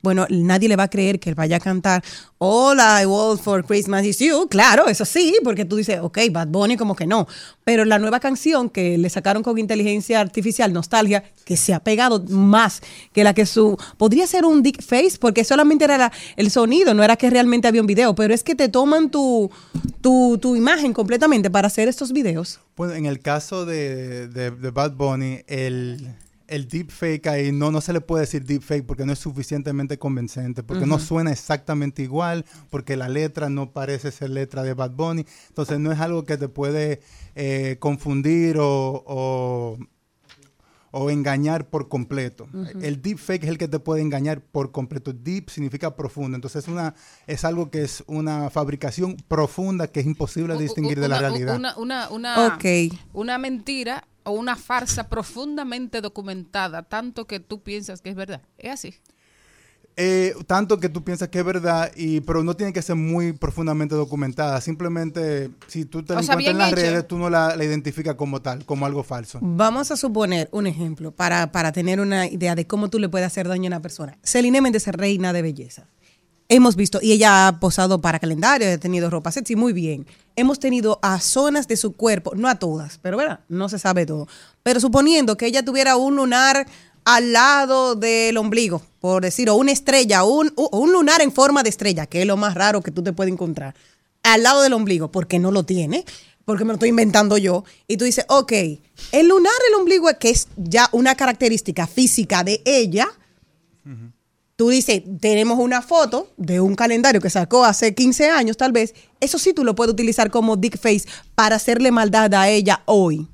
bueno nadie le va a creer que él vaya a cantar All I Want for Christmas is You. Claro eso sí porque tú dices ok Bad Bunny como que no. Pero la nueva canción que le sacaron con inteligencia artificial Nostalgia que se ha pegado más que la que su podría ser un dick face porque solamente era el sonido no era que realmente había un video pero es que te toman tu tu, tu imagen completamente para hacer estos videos. Bueno, en el caso de- de Bad Bunny, el, el deepfake ahí no, no se le puede decir deepfake porque no es suficientemente convincente, porque no suena exactamente igual, porque la letra no parece ser letra de Bad Bunny. Entonces no es algo que te puede eh, confundir o, o, o engañar por completo. El deepfake es el que te puede engañar por completo. Deep significa profundo. Entonces es, una, es algo que es una fabricación profunda que es imposible distinguir de la realidad. Una, una, una, Ok. una mentira o una farsa profundamente documentada, tanto que tú piensas que es verdad. Es así. Eh, tanto que tú piensas que es verdad, y, pero no tiene que ser muy profundamente documentada. Simplemente, si tú te la encuentras en las hecho. redes, tú no la, la identificas como tal, como algo falso. Vamos a suponer un ejemplo para, para tener una idea de cómo tú le puedes hacer daño a una persona. Celine Méndez es reina de belleza. Hemos visto, y ella ha posado para calendario, ha tenido ropa sexy, muy bien. Hemos tenido a zonas de su cuerpo, no a todas, pero ¿verdad? No se sabe todo. Pero suponiendo que ella tuviera un lunar al lado del ombligo, por decir, o una estrella, un, o un lunar en forma de estrella, que es lo más raro que tú te puedes encontrar, al lado del ombligo, porque no lo tiene, porque me lo estoy inventando yo, y tú dices, ok, el lunar, el ombligo, que es ya una característica física de ella, tú dices, tenemos una foto de un calendario que sacó hace 15 años tal vez, eso sí tú lo puedes utilizar como dick face para hacerle maldad a ella hoy.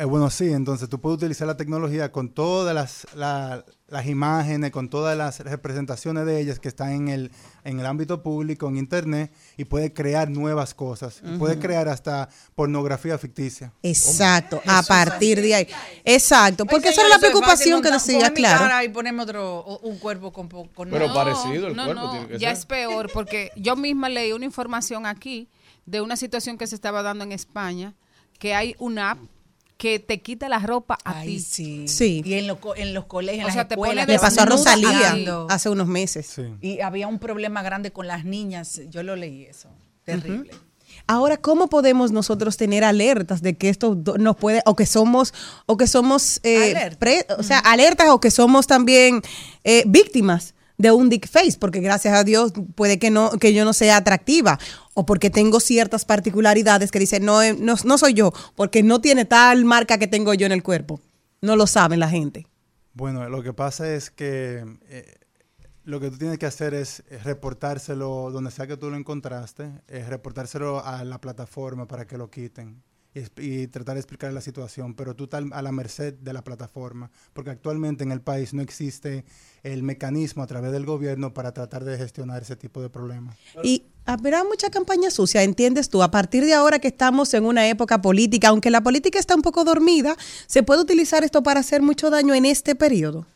Eh, bueno, sí, entonces tú puedes utilizar la tecnología con todas las, la- las imágenes, con todas las representaciones de ellas que están en el, en el ámbito público, en Internet, y puedes crear nuevas cosas. Puedes crear hasta pornografía ficticia. Exacto, a partir de ahí. Exacto, porque esa era la preocupación que coge mi claro. y ponemos otro, un cuerpo con... Pero No, parecido el no, cuerpo no, tiene que ya ser. es peor porque yo misma leí una información aquí de una situación que se estaba dando en España, que hay una app que te quita la ropa a Ay, ti. sí. Sí. Y en, los co- en los colegios, en O las sea, te escuelas. pone Le pasó a Rosalía hace unos meses. Sí. Y había un problema grande con las niñas. Yo lo leí eso. Terrible. Ahora, ¿cómo podemos nosotros tener alertas de que esto nos puede, o que somos, o que somos, eh, pre- o sea, alertas o que somos también eh, víctimas de un dick face, porque gracias a Dios puede que no, que yo no sea atractiva, o porque tengo ciertas particularidades que dicen, no, eh, no, no soy yo, porque no tiene tal marca que tengo yo en el cuerpo. No lo saben la gente. Bueno, lo que pasa es que eh, lo que tú tienes que hacer es, eh, reportárselo donde sea que tú lo encontraste, es reportárselo a la plataforma para que lo quiten y, tratar de explicar la situación, pero tú estás a la merced de la plataforma, porque actualmente en el país no existe el mecanismo a través del gobierno para tratar de gestionar ese tipo de problemas. Y habrá mucha campaña sucia, ¿entiendes tú? A partir de ahora que estamos en una época política, aunque la política está un poco dormida, ¿se puede utilizar esto para hacer mucho daño en este periodo?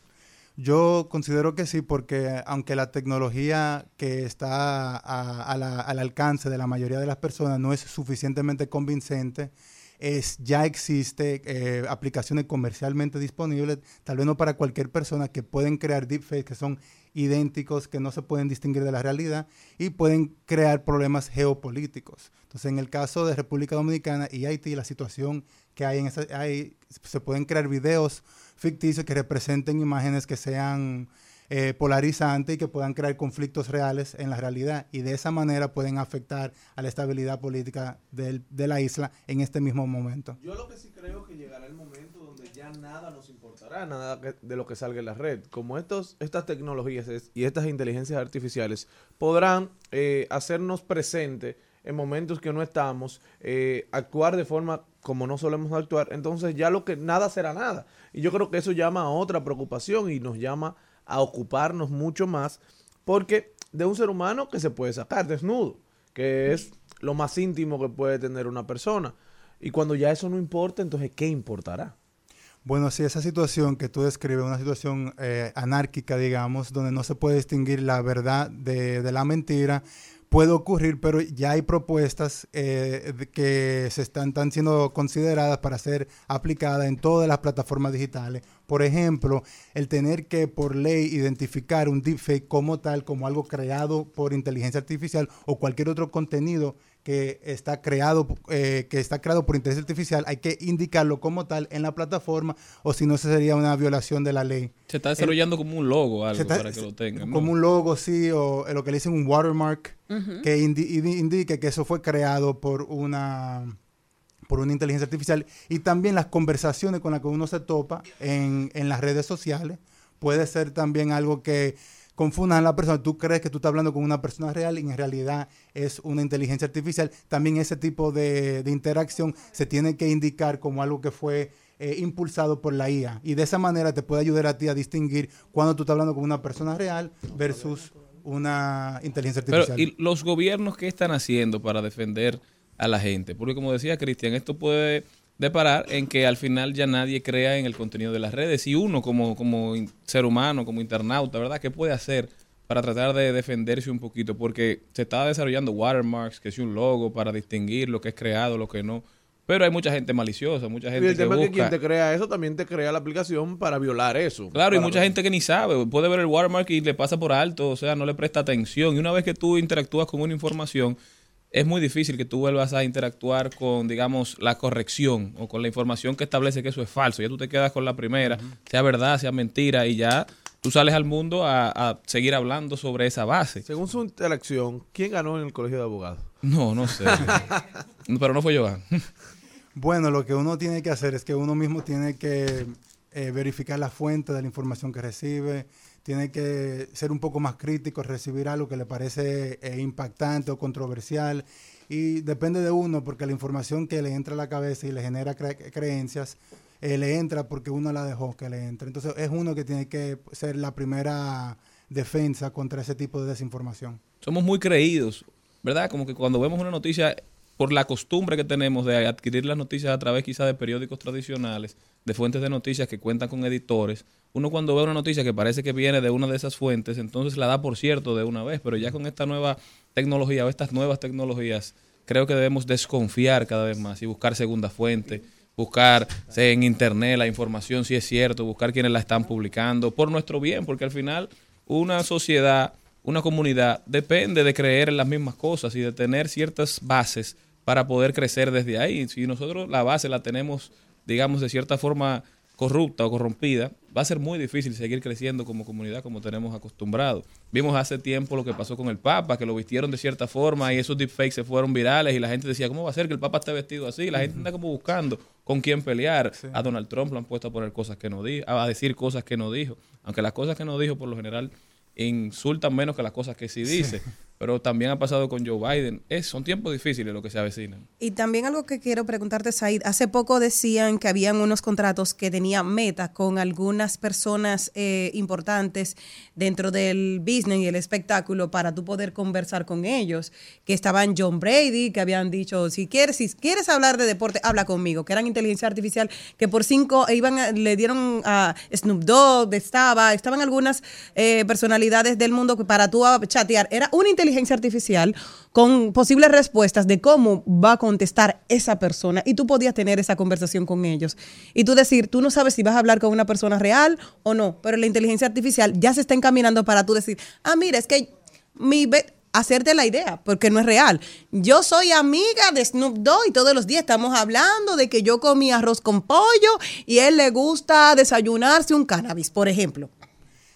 Yo considero que sí, porque aunque la tecnología que está a- la- al alcance de la mayoría de las personas no es suficientemente convincente, es, ya existe eh, aplicaciones comercialmente disponibles, tal vez no para cualquier persona, que pueden crear deepfakes que son idénticos, que no se pueden distinguir de la realidad y pueden crear problemas geopolíticos. Entonces, en el caso de República Dominicana y Haití, la situación que hay en esa, hay, se pueden crear videos ficticios que representen imágenes que sean eh, polarizantes y que puedan crear conflictos reales en la realidad y de esa manera pueden afectar a la estabilidad política de la isla en este mismo momento. Yo lo que sí creo que llegará el momento donde ya nada nos importará, nada de lo que salga en la red. Como estos, estas tecnologías y estas inteligencias artificiales podrán eh, hacernos presente en momentos que no estamos, eh, actuar de forma como no solemos actuar, entonces ya lo que nada será nada. Y yo creo que eso llama a otra preocupación y nos llama a ocuparnos mucho más, porque de un ser humano que se puede sacar desnudo, que es lo más íntimo que puede tener una persona. Y cuando ya eso no importa, entonces ¿qué importará? Bueno, sí, esa situación que tú describes, una situación eh, anárquica, digamos, donde no se puede distinguir la verdad de, de la mentira, puede ocurrir, pero ya hay propuestas eh, que se están, están siendo consideradas para ser aplicadas en todas las plataformas digitales. Por ejemplo, el tener que por ley identificar un deepfake como tal, como algo creado por inteligencia artificial o cualquier otro contenido que está creado eh, que está creado por inteligencia artificial, hay que indicarlo como tal en la plataforma o si no, sería una violación de la ley. Se está desarrollando como un logo algo está- para que lo tengan. ¿no? Como un logo, sí, o lo que le dicen un watermark, que indi- indi- indique que eso fue creado por una por una inteligencia artificial y también las conversaciones con las que uno se topa en, en las redes sociales puede ser también algo que confundan a la persona. Tú crees que tú estás hablando con una persona real y en realidad es una inteligencia artificial. También ese tipo de, de interacción se tiene que indicar como algo que fue eh, impulsado por la IA. Y de esa manera te puede ayudar a ti a distinguir cuando tú estás hablando con una persona real versus una inteligencia Pero, artificial. ¿y los gobiernos qué están haciendo para defender a la gente? Porque como decía Cristian, esto puede deparar en que al final ya nadie crea en el contenido de las redes. Y uno como, como ser humano, como internauta, ¿verdad? ¿Qué puede hacer para tratar de defenderse un poquito? Porque se está desarrollando watermarks, que es un logo para distinguir lo que es creado, lo que no. Pero hay mucha gente maliciosa, mucha Y gente el que tema es que quien busca... te crea eso también te crea la aplicación para violar eso. Claro, y mucha gente que ni sabe, puede ver el watermark y le pasa por alto, o sea, no le presta atención. Y una vez que tú interactúas con una información, es muy difícil que tú vuelvas a interactuar con, digamos, la corrección o con la información que establece que eso es falso. Ya tú te quedas con la primera, sea verdad, sea mentira, y ya tú sales al mundo a, a seguir hablando sobre esa base. Según su interacción, ¿quién ganó en el colegio de abogados? No, no sé. <laughs> Pero no fue Joan. Bueno, lo que uno tiene que hacer es que uno mismo tiene que eh, verificar la fuente de la información que recibe, tiene que ser un poco más crítico, recibir algo que le parece eh, impactante o controversial. Y depende de uno, porque la información que le entra a la cabeza y le genera cre- creencias, eh, le entra porque uno la dejó que le entre. Entonces es uno que tiene que ser la primera defensa contra ese tipo de desinformación. somos muy creídos, ¿verdad? Como que cuando vemos una noticia, por la costumbre que tenemos de adquirir las noticias a través quizás de periódicos tradicionales, de fuentes de noticias que cuentan con editores, uno cuando ve una noticia que parece que viene de una de esas fuentes, entonces la da por cierto de una vez, pero ya con esta nueva tecnología o estas nuevas tecnologías, creo que debemos desconfiar cada vez más y buscar segunda fuente, buscar en internet la información si es cierto, buscar quienes la están publicando, por nuestro bien, porque al final una sociedad, una comunidad depende de creer en las mismas cosas y de tener ciertas bases para poder crecer desde ahí. Si nosotros la base la tenemos, digamos, de cierta forma corrupta o corrompida, va a ser muy difícil seguir creciendo como comunidad como tenemos acostumbrado. Vimos hace tiempo lo que pasó con el Papa, que lo vistieron de cierta forma y esos deepfakes se fueron virales y la gente decía, ¿cómo va a ser que el Papa esté vestido así? La gente anda como buscando con quién pelear. A Donald Trump lo han puesto a poner cosas que no dijo, a decir cosas que no dijo. Aunque las cosas que no dijo por lo general insultan menos que las cosas que sí dice. Pero también ha pasado con Joe Biden. Es, son tiempos difíciles lo que se avecinan. Y también algo que quiero preguntarte, Said. Hace poco decían que habían unos contratos que tenía Meta con algunas personas eh, importantes dentro del business y el espectáculo para tú poder conversar con ellos. Que estaban John Brady, que habían dicho, si quieres, si quieres hablar de deporte, habla conmigo. Que eran inteligencia artificial, que por cinco iban a- le dieron a Snoop Dogg, estaba, estaban algunas eh, personalidades del mundo para tú chatear. Era una inteligencia artificial con posibles respuestas de cómo va a contestar esa persona y tú podías tener esa conversación con ellos. Y tú decir, tú no sabes si vas a hablar con una persona real o no, pero la inteligencia artificial ya se está encaminando para tú decir, ah, mira, es que mi... hacerte la idea, porque no es real. Yo soy amiga de Snoop Dogg y todos los días estamos hablando de que yo comí arroz con pollo y él le gusta desayunarse un cannabis, por ejemplo.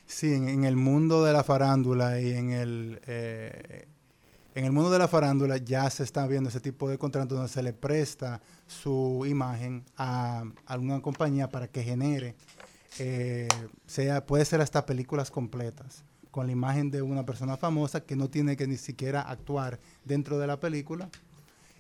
Sí, en, el mundo de la farándula y en el, eh, en el mundo de la farándula ya se está viendo ese tipo de contratos donde se le presta su imagen a alguna compañía para que genere, eh, sea, puede ser hasta películas completas con la imagen de una persona famosa que no tiene que ni siquiera actuar dentro de la película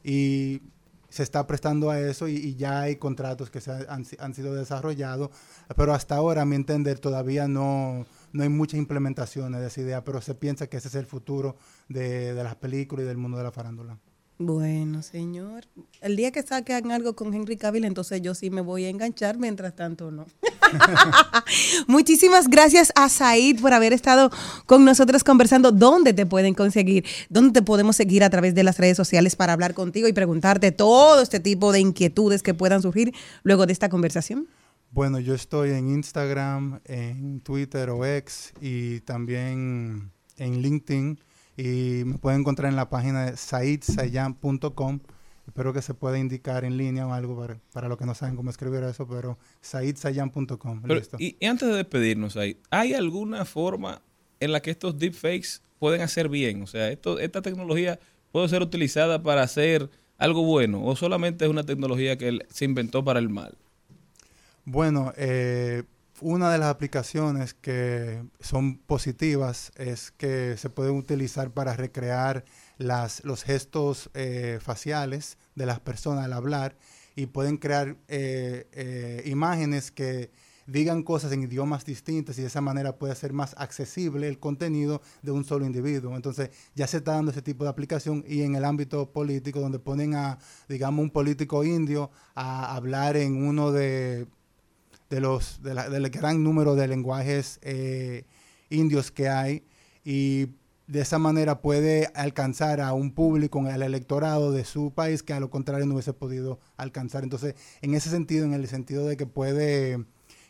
y se está prestando a eso y, y ya hay contratos que se han, han sido desarrollados, pero hasta ahora, a mi entender, todavía no, no hay muchas implementaciones de esa idea, pero se piensa que ese es el futuro de, de las películas y del mundo de la farándula. Bueno, señor. El día que saquen algo con Henry Cavill, entonces yo sí me voy a enganchar, mientras tanto no. <laughs> Muchísimas gracias a Said por haber estado con nosotros conversando. ¿Dónde te pueden conseguir? ¿Dónde te podemos seguir a través de las redes sociales para hablar contigo y preguntarte todo este tipo de inquietudes que puedan surgir luego de esta conversación? Bueno, yo estoy en Instagram, en Twitter o X y también en LinkedIn y me pueden encontrar en la página de saidsayan.com. Espero que se pueda indicar en línea o algo para, para los que no saben cómo escribir eso, pero saidsayan.com. Y, y antes de despedirnos ahí, ¿hay alguna forma en la que estos deepfakes pueden hacer bien? O sea, esto, esta tecnología puede ser utilizada para hacer algo bueno o solamente es una tecnología que se inventó para el mal. Bueno, eh, una de las aplicaciones que son positivas es que se pueden utilizar para recrear las, los gestos eh, faciales de las personas al hablar y pueden crear eh, eh, imágenes que digan cosas en idiomas distintos y de esa manera puede ser más accesible el contenido de un solo individuo. Entonces ya se está dando ese tipo de aplicación y en el ámbito político donde ponen a, digamos, un político indio a hablar en uno de de los de la- del gran número de lenguajes eh, indios que hay y de esa manera puede alcanzar a un público, al electorado de su país que a lo contrario no hubiese podido alcanzar. Entonces, en ese sentido, en el sentido de que puede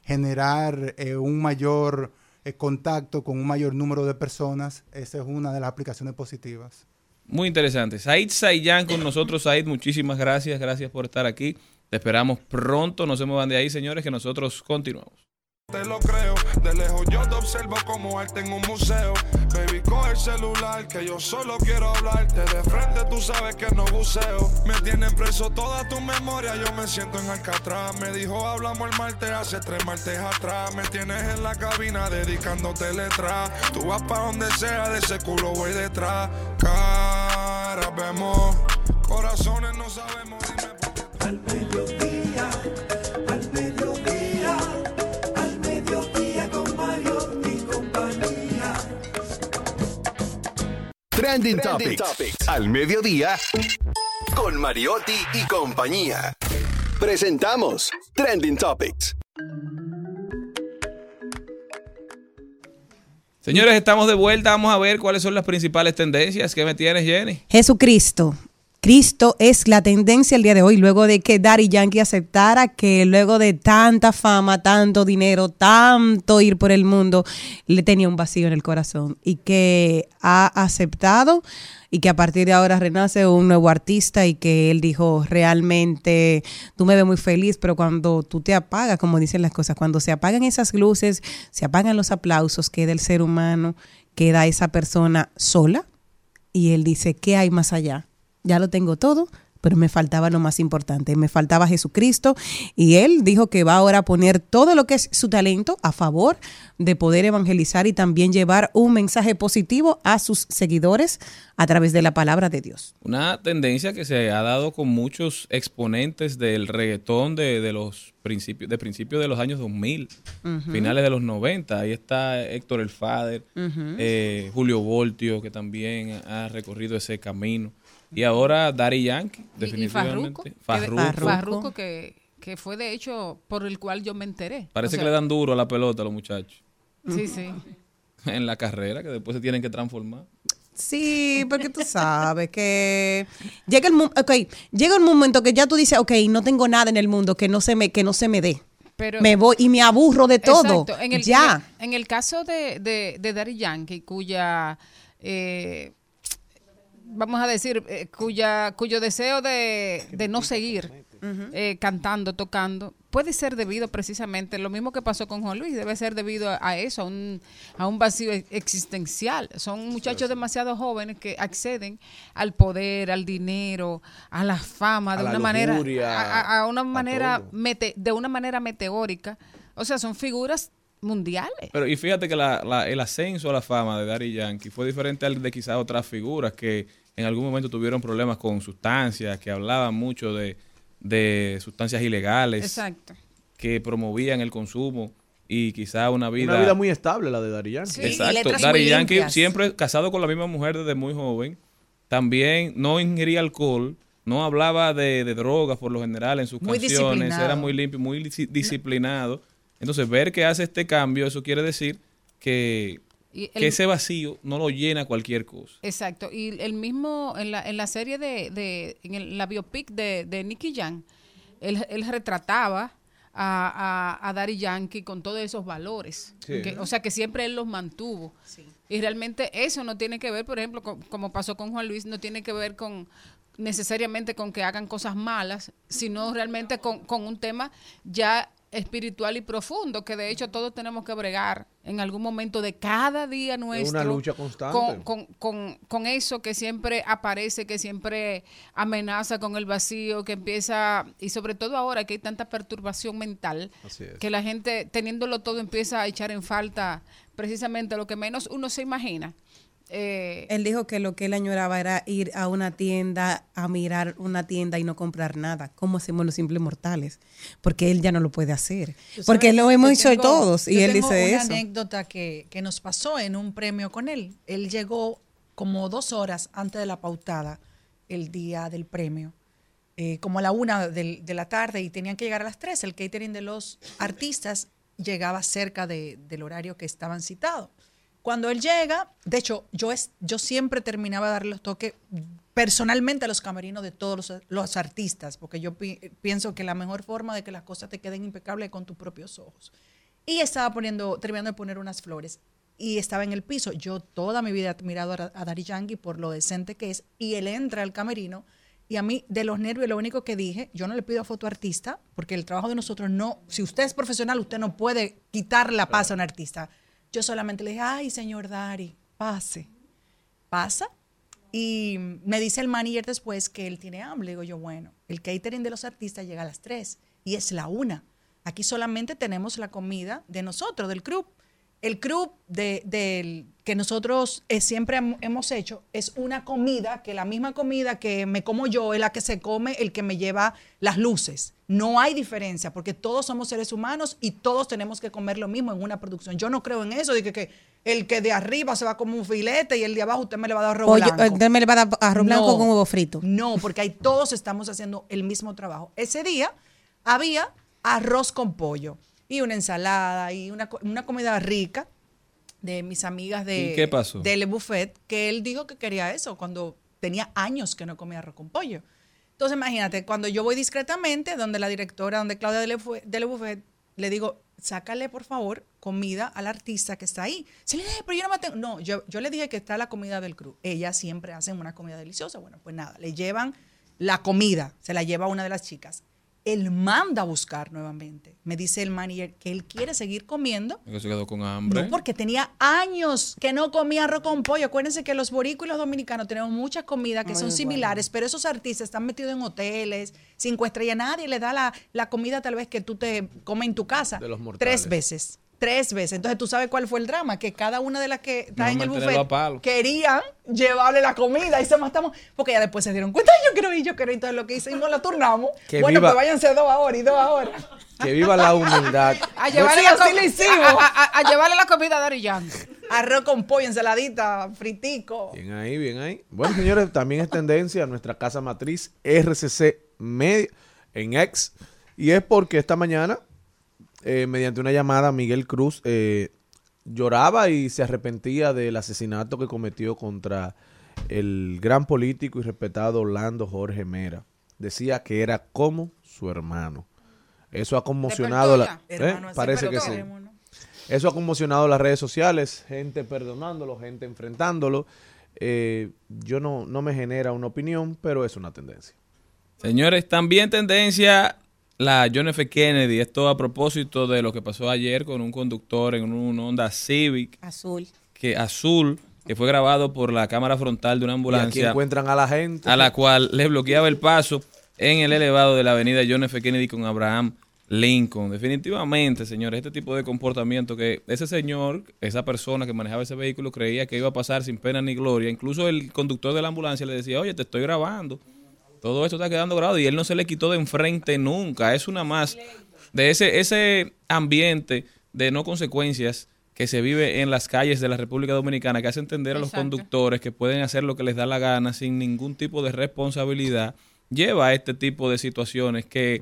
generar eh, un mayor eh, contacto con un mayor número de personas, esa es una de las aplicaciones positivas. Muy interesante. Said Sayan con nosotros. Said, muchísimas gracias. Gracias por estar aquí. Te esperamos pronto. No se muevan de ahí, señores, que nosotros continuamos. Te lo creo, de lejos yo te observo como arte en un museo. Baby, coge el celular, que yo solo quiero hablarte. De frente tú sabes que no buceo. Me tienen preso toda tu memoria, yo me siento en Alcatraz. Me dijo, hablamos el martes, hace tres martes atrás. Me tienes en la cabina dedicándote letras. Tú vas pa' donde sea, de ese culo voy detrás. Cara, vemos, corazones no sabemos. Trending, Topics. Al mediodía. Con Mariotti y compañía. Presentamos Trending Topics. Señores, estamos de vuelta. Vamos a ver cuáles son las principales tendencias. ¿Qué me tienes, Jenny? Jesucristo. Cristo es la tendencia el día de hoy, luego de que Daddy Yankee aceptara que luego de tanta fama, tanto dinero, tanto ir por el mundo, le tenía un vacío en el corazón y que ha aceptado y que a partir de ahora renace un nuevo artista y que él dijo, realmente tú me ves muy feliz, pero cuando tú te apagas, como dicen las cosas, cuando se apagan esas luces, se apagan los aplausos, queda el ser humano, queda esa persona sola y él dice, ¿qué hay más allá? Ya lo tengo todo, pero me faltaba lo más importante, me faltaba Jesucristo y él dijo que va ahora a poner todo lo que es su talento a favor de poder evangelizar y también llevar un mensaje positivo a sus seguidores a través de la palabra de Dios. Una tendencia que se ha dado con muchos exponentes del reggaetón de, de los principios de principios de los años 2000, Ujú. finales de los 90. Ahí está Héctor el Fader, eh, Julio Voltio, que también ha recorrido ese camino. Y ahora Daddy Yankee, Y- Y definitivamente. Farruko, que, Farruko. Farruko que, que fue de hecho por el cual yo me enteré. Parece O sea, que le dan duro a la pelota a los muchachos Sí, sí. <laughs> en la carrera, que después se tienen que transformar. Sí, porque tú sabes que llega el, okay, llega el momento que ya tú dices, ok, no tengo nada en el mundo que no se me, que no se me dé. Pero- me voy y me aburro de todo. Exacto. En el, ya. En el, en el caso de, de, de Daddy Yankee, cuya, eh, vamos a decir, eh, cuya, cuyo deseo de, de no seguir eh, cantando, tocando, puede ser debido precisamente, lo mismo que pasó con Juan Luis, debe ser debido a, a eso, a un, a un vacío existencial. Son muchachos demasiado jóvenes que acceden al poder, al dinero, a la fama, A de una manera, lujuria, a, a- una manera, mete- de una manera meteórica. O sea, son figuras mundiales. Pero y fíjate que la- la- el ascenso a la fama de Daddy Yankee fue diferente al de quizás otras figuras que en algún momento tuvieron problemas con sustancias, que hablaban mucho de, de sustancias ilegales, Exacto. que promovían el consumo y quizás una vida... Una vida muy estable la de Dari Yankee. Exacto. Daddy Yankee siempre casado con la misma mujer desde muy joven. También no ingería alcohol, no hablaba de, de drogas por lo general en sus Muy canciones, era muy limpio, muy disciplinado. Entonces, ver que hace este cambio, eso quiere decir que, Y que el- ese vacío no lo llena cualquier cosa. Exacto. Y el mismo, en la, en la serie de, de en el- la biopic de, de Nicky Jam, él, él retrataba a, a, a Daddy Yankee con todos esos valores. Sí. Que- o sea, que siempre él los mantuvo. Y realmente eso no tiene que ver, por ejemplo, con- como pasó con Juan Luis, no tiene que ver con necesariamente con que hagan cosas malas, sino realmente con, con un tema ya espiritual y profundo, que de hecho todos tenemos que bregar en algún momento de cada día nuestro. lucha constante. con- con, con, con eso que siempre aparece, que siempre amenaza con el vacío, que empieza, y sobre todo ahora que hay tanta perturbación mental, Así es. que la gente teniéndolo todo empieza a echar en falta precisamente lo que menos uno se imagina. Eh, Él dijo que lo que él añoraba era ir a una tienda, a mirar una tienda y no comprar nada. ¿Cómo hacemos los simples mortales? Porque él ya no lo puede hacer. Porque lo hemos hecho tengo- todos. Y yo él tengo dice una eso. anécdota que, que nos pasó en un premio con él. Él llegó como dos horas antes de la pautada el día del premio, eh, como a la una de la tarde y tenían que llegar a las tres. El catering de los artistas llegaba cerca de- del horario que estaban citados. Cuando él llega, de hecho, yo, es, yo siempre terminaba de darle los toques personalmente a los camerinos de todos los, los artistas, porque yo pi- pienso que la mejor forma de que las cosas te queden impecables es con tus propios ojos. Y estaba poniendo, terminando de poner unas flores. Y estaba en el piso. Yo toda mi vida he admirado a, a Daddy Yankee por lo decente que es. Y él entra al camerino Y a mí, de los nervios, lo único que dije, yo no le pido a fotoartista, porque el trabajo de nosotros no, si usted es profesional, usted no puede quitar la paz a un artista. Yo solamente le dije, ay, señor Dari, pase. Pasa. Y me dice el manager después que él tiene hambre. Digo yo, bueno, el catering de los artistas llega a las 3 y es la una. Aquí solamente tenemos la comida de nosotros, del club. El club de, que nosotros eh, siempre hem- hemos hecho es una comida que la misma comida que me como yo es la que se come el que me lleva las luces. No hay diferencia porque todos somos seres humanos y todos tenemos que comer lo mismo en una producción. Yo no creo en eso de que, que el que de arriba se va como un filete y el de abajo usted me le va a dar arroz blanco. eh, usted me le va a dar arroz blanco No. con huevo frito. No, porque ahí todos estamos haciendo el mismo trabajo. Ese día había arroz con pollo y una ensalada y una, una comida rica de mis amigas de, ¿Y qué pasó? de Le Buffet, que él dijo que quería eso cuando tenía años que no comía arroz con pollo. Entonces, imagínate, cuando yo voy discretamente, donde la directora, donde Claudia de Le, digo, sácale, por favor, comida al artista que está ahí. Se le pero yo no me tengo. No, yo, yo le dije que está la comida del crew. Ellas siempre hacen una comida deliciosa. Bueno, pues nada, le llevan la comida, se la lleva una de las chicas. Él manda a buscar nuevamente. Me dice el manager que él quiere seguir comiendo Que se quedó con hambre. no, porque tenía años que no comía arroz con pollo. Acuérdense que los boricos y los dominicanos tenemos muchas comidas que Muy son similares, pero esos artistas están metidos en hoteles, cinco estrellas. Nadie le da la, la comida tal vez que tú te comes en tu casa. De los mortales. Tres veces. Tres veces. Entonces tú sabes cuál fue el drama, que cada una de las que está en el buffet querían llevarle la comida y se matamos. Porque ya después se dieron cuenta, "Ay, yo quiero ir, yo quiero ir. Entonces lo que hicimos, la turnamos. Que bueno, viva- pues váyanse dos ahora y dos ahora. Que viva la humildad. <laughs> A llevarle, la, a- a- a- llevarle la comida a Dari Yankee. Arroz con pollo, ensaladita, fritico. Bien ahí, bien ahí. Bueno, señores, también es tendencia nuestra casa matriz RCC Media en X. Y es porque esta mañana, eh, mediante una llamada, Miguel Cruz eh, lloraba y se arrepentía del asesinato que cometió contra el gran político y respetado Orlando Jorge Mera. Decía que era como su hermano. Eso ha conmocionado la, ¿eh? Parece que. Eso ha conmocionado las redes sociales, gente perdonándolo, gente enfrentándolo. Eh, yo no, no me genera una opinión, pero es una tendencia. Señores, también tendencia la John F. Kennedy. Esto a propósito de lo que pasó ayer con un conductor en un Honda Civic Azul. que azul que fue grabado por la cámara frontal de una Y aquí ambulancia encuentran a la gente. a la cual le bloqueaba el paso en el elevado de la avenida John F. Kennedy con Abraham Lincoln. Definitivamente, señores, este tipo de comportamiento que ese señor, esa persona que manejaba ese vehículo creía que iba a pasar sin pena ni gloria. Incluso el conductor de la ambulancia le decía, oye, te estoy grabando. Todo esto está quedando grabado y él no se le quitó de enfrente nunca. Es una más de ese, ese ambiente de no consecuencias que se vive en las calles de la República Dominicana, que hace entender a los Exacto. conductores que pueden hacer lo que les da la gana sin ningún tipo de responsabilidad, lleva a este tipo de situaciones que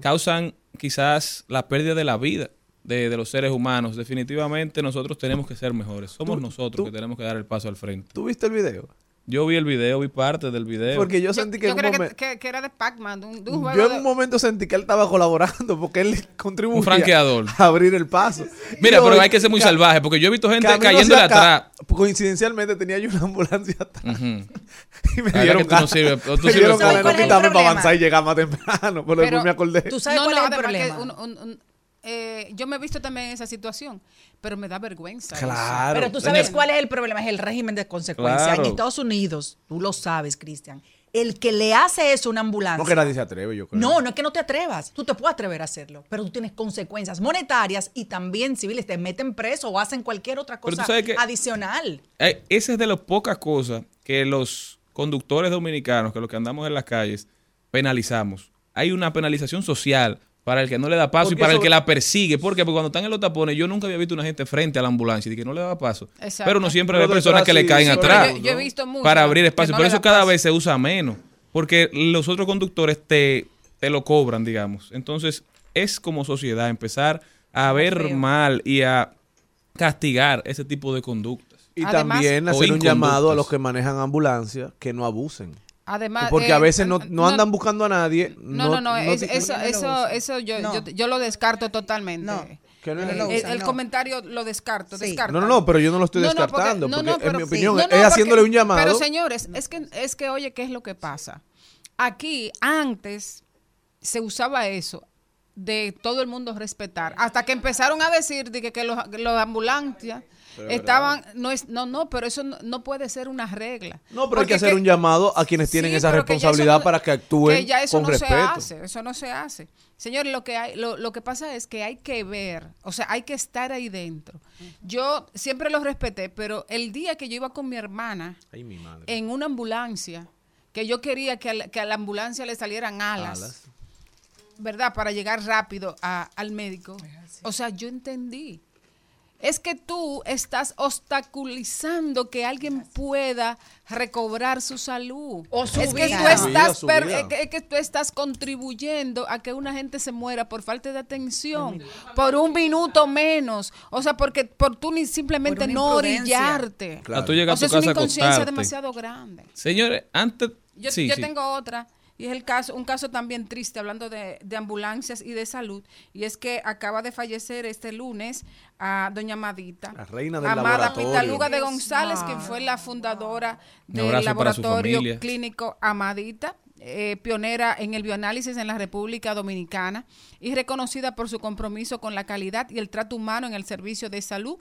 causan quizás la pérdida de la vida de, de los seres humanos. Definitivamente nosotros tenemos que ser mejores. Somos Tú- nosotros tú- que tenemos que dar el paso al frente. ¿Tú viste el video? Yo vi el video, vi parte del video. Porque yo Yo, sentí que, yo en un creo que, momen- que- que era de Pac-Man, de un, de un juego yo en de- un momento sentí que él estaba colaborando porque él <laughs> contribuía Un franqueador. a abrir el paso. <laughs> Mira, pero hay que ser muy salvaje, porque yo he visto gente cayéndole atrás. Coincidencialmente tenía yo una ambulancia atrás. <laughs> Y me dieron que tú no sirves, tú me sirves dieron poco. ganas de ¿Cuál no es el quitarme para avanzar y llegar más temprano. Pero, después me acordé. ¿Tú sabes No, cuál no, es el problema? un- un- un- eh, yo me he visto también en esa situación, pero me da vergüenza. eso. Claro. Pero tú sabes cuál es el problema, es el régimen de consecuencias. Claro. En Estados Unidos, tú lo sabes, Cristian, el que le hace eso a una ambulancia. No que nadie se atreve, yo creo. No, no es que no te atrevas. Tú te puedes atrever a hacerlo, pero tú tienes consecuencias monetarias y también civiles. Te meten preso o hacen cualquier otra Pero tú cosa sabes que- adicional. Eh, esa es de las pocas cosas que los conductores dominicanos, que los que andamos en las calles, penalizamos. Hay una penalización social para el que no le da paso y para el que la persigue. ¿Por qué? Porque cuando están en los tapones, yo nunca había visto una gente frente a la ambulancia y que no le da paso. Exacto. Pero no siempre Pero hay personas que le caen atrás yo- yo he visto mucho para abrir espacio. no Por eso da cada paso. vez se usa menos. Porque los otros conductores te, te lo cobran, digamos. Entonces, es como sociedad empezar a ver feo. mal y a castigar ese tipo de conductas. Y Además- también hacer un llamado a los que manejan ambulancias que no abusen. Además, Porque eh, a veces no, no andan buscando a nadie. No, no, no, es- eso, eso, eso yo, No. yo, yo lo descarto totalmente. No. que no Eh, el, usan, el no. comentario lo descarto, Sí. No, no, no, pero yo no lo estoy No, no, porque- descartando. no, Porque, no, en mi sí. opinión No, es porque- haciéndole un llamado. Pero señores, es que, es que oye, ¿qué es lo que pasa? aquí antes se usaba eso de todo el mundo respetar, hasta que empezaron a decir de que, que los, que los ambulancias Pero estaban, no, es, no, no, pero eso no, no puede ser una regla. No, pero hay que Porque hacer un llamado a quienes tienen Sí, esa responsabilidad no- para que actúen que ya eso con no respeto. se hace, eso no se hace. Señores, lo que hay, lo, lo que pasa es que hay que ver, o sea, hay que estar ahí dentro. Yo siempre los respeté, pero el día que yo iba con mi hermana Ay, mi madre. en una ambulancia, que yo quería que a la, que a la ambulancia le salieran alas, Alas. ¿verdad? Para llegar rápido a- al médico. O sea, yo entendí. Es que tú estás obstaculizando que alguien pueda recobrar su salud. O su es que vida. tú Su estás vida, su vida. es que, es que tú estás contribuyendo a que una gente se muera por falta de atención, por un minuto menos. O sea, porque por tú ni simplemente no orillarte. A tú llegas O sea, a tu es una casa inconsciencia acostarte. demasiado grande. Señores, antes... Yo, sí, yo sí. tengo otra, y es el caso, un caso también triste, hablando de, de ambulancias y de salud, y es que acaba de fallecer este lunes a doña Amadita. La reina del Amada laboratorio. Pitaluga de González, quien fue la fundadora Un del laboratorio clínico Amadita. eh, pionera en el bioanálisis en la República Dominicana y reconocida por su compromiso con la calidad y el trato humano en el servicio de salud.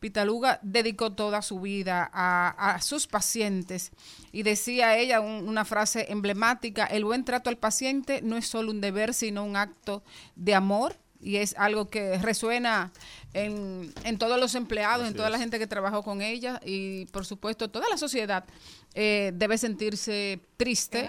Pitaluga dedicó toda su vida a, a sus pacientes y decía ella un- una frase emblemática, el buen trato al paciente no es solo un deber, sino un acto de amor y es algo que resuena en, en todos los empleados, en toda la gente que trabajó con ella y por supuesto toda la sociedad eh, debe sentirse triste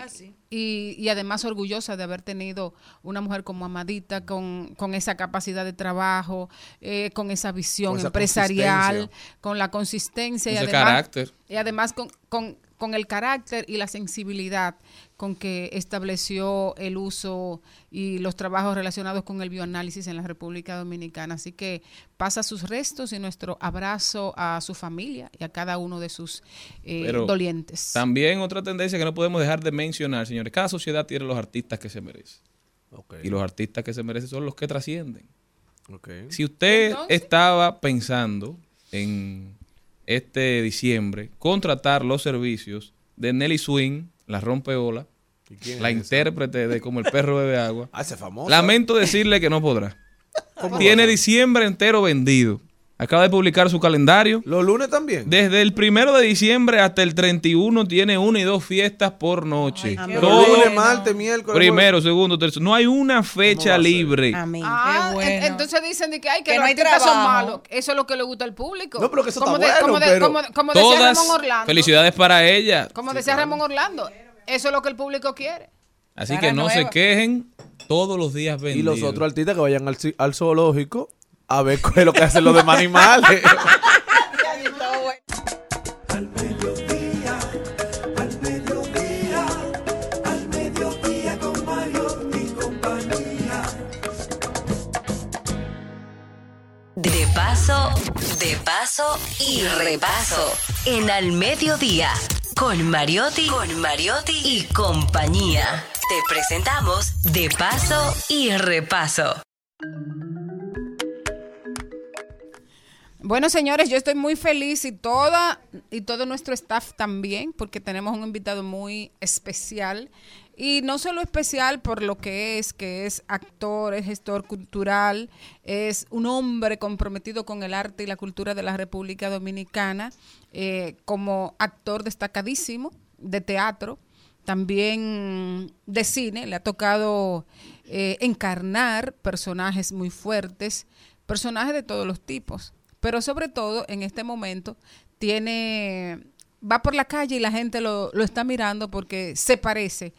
y, y además orgullosa de haber tenido una mujer como Amadita con, con esa capacidad de trabajo, eh, con esa visión Con esa empresarial, con la consistencia y Ese además, carácter. y además con, con- con el carácter y la sensibilidad con que estableció el uso y los trabajos relacionados con el bioanálisis en la República Dominicana. Así que pasa sus restos y nuestro abrazo a su familia y a cada uno de sus eh, Pero dolientes. También otra tendencia que no podemos dejar de mencionar, señores. Cada sociedad tiene los artistas que se merece. Y los artistas que se merecen son los que trascienden. Si usted Entonces- estaba pensando en este diciembre contratar los servicios de Nelly Swing, la rompeola, ¿Y quién la es esa? intérprete de Como el perro bebe agua, <laughs> Ah, ese es famoso. lamento decirle que no podrá. <laughs> ¿Cómo Tiene diciembre entero vendido. Acaba de publicar su calendario. ¿Los lunes también? Desde el primero de diciembre hasta el 31 tiene una y dos fiestas por noche. Ay, Todo- lunes, martes, miércoles. primero, segundo, tercero. No hay una fecha libre. Amén. Ah, Qué bueno. en- entonces dicen de que, ay, que, Que los no hay artistas son malos. Eso es lo que le gusta al público. No, pero que eso como está de- como bueno, de- pero- como, como decía Todas Ramón Orlando. felicidades para ella. Como decía Ramón Orlando. Eso es lo que el público quiere. Así Cara que no se quejen todos los días Y vendidos. los otros artistas que vayan al, al zoológico a ver qué es lo que hacen los demás animales. Al mediodía, al mediodía, al mediodía con Mario y compañía. De paso, de paso y repaso. En Al Mediodía, con Mariotti, con Mariotti y compañía. Te presentamos De paso y repaso. Bueno, señores, yo estoy muy feliz y toda y todo nuestro staff también, porque tenemos un invitado muy especial. Y no solo especial por lo que es, que es actor, es gestor cultural, es un hombre comprometido con el arte y la cultura de la República Dominicana, eh, como actor destacadísimo de teatro, también de cine, le ha tocado eh, encarnar personajes muy fuertes, personajes de todos los tipos, pero sobre todo en este momento tiene, va por la calle y la gente lo, lo está mirando porque se parece,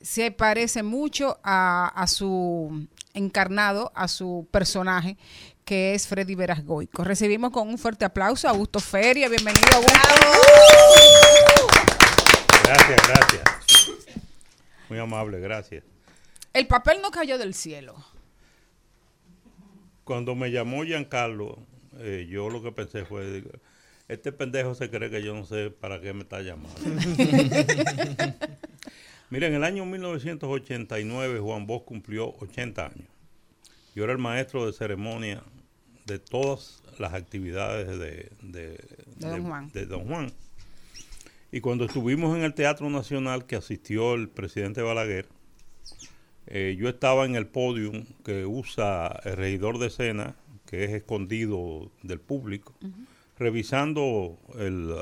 se parece mucho a, a su encarnado, a su personaje, que es Freddy Verasgoico. Recibimos con un fuerte aplauso a Augusto Feria, bienvenido Augusto. Gracias, gracias. Muy amable, gracias. El papel no cayó del cielo. Cuando me llamó Giancarlo, eh, yo lo que pensé fue, digo, este pendejo se cree que yo no sé para qué me está llamando. <laughs> Mira, en el año 1989 Juan Bosch cumplió 80 años. Yo era el maestro de ceremonia de todas las actividades de, de- De don Juan. de don Juan. Y cuando estuvimos en el Teatro Nacional que asistió el presidente Balaguer, eh, yo estaba en el podium que usa el regidor de escena, que es escondido del público, revisando el,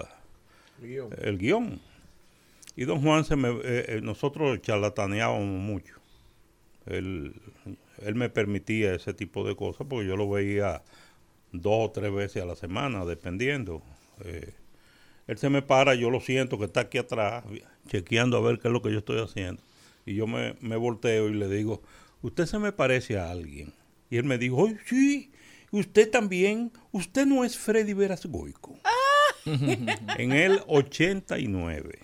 Guión. el guion. Y don Juan, se me, eh, eh, nosotros charlataneábamos mucho. Él, él me permitía ese tipo de cosas porque yo lo veía dos o tres veces a la semana, dependiendo. Eh, él se me para, yo lo siento que está aquí atrás, chequeando a ver qué es lo que yo estoy haciendo. Y yo me, me volteo y le digo, usted se me parece a alguien. Y él me dijo, "Ay, sí, usted también, usted no es Freddy Veras Goico. en el 89.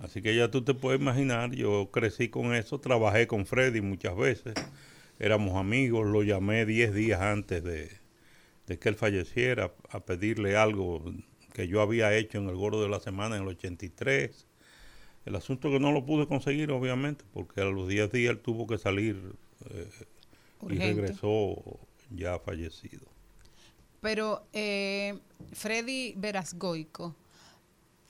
Así que ya tú te puedes imaginar, yo crecí con eso, trabajé con Freddy muchas veces, éramos amigos, lo llamé 10 días antes de, de que él falleciera a pedirle algo que yo había hecho en el Gordo de la Semana en el 83. El asunto que no lo pude conseguir, obviamente, porque a los 10 días él tuvo que salir eh, y regresó ya fallecido. Pero eh, Freddy Verasgoico,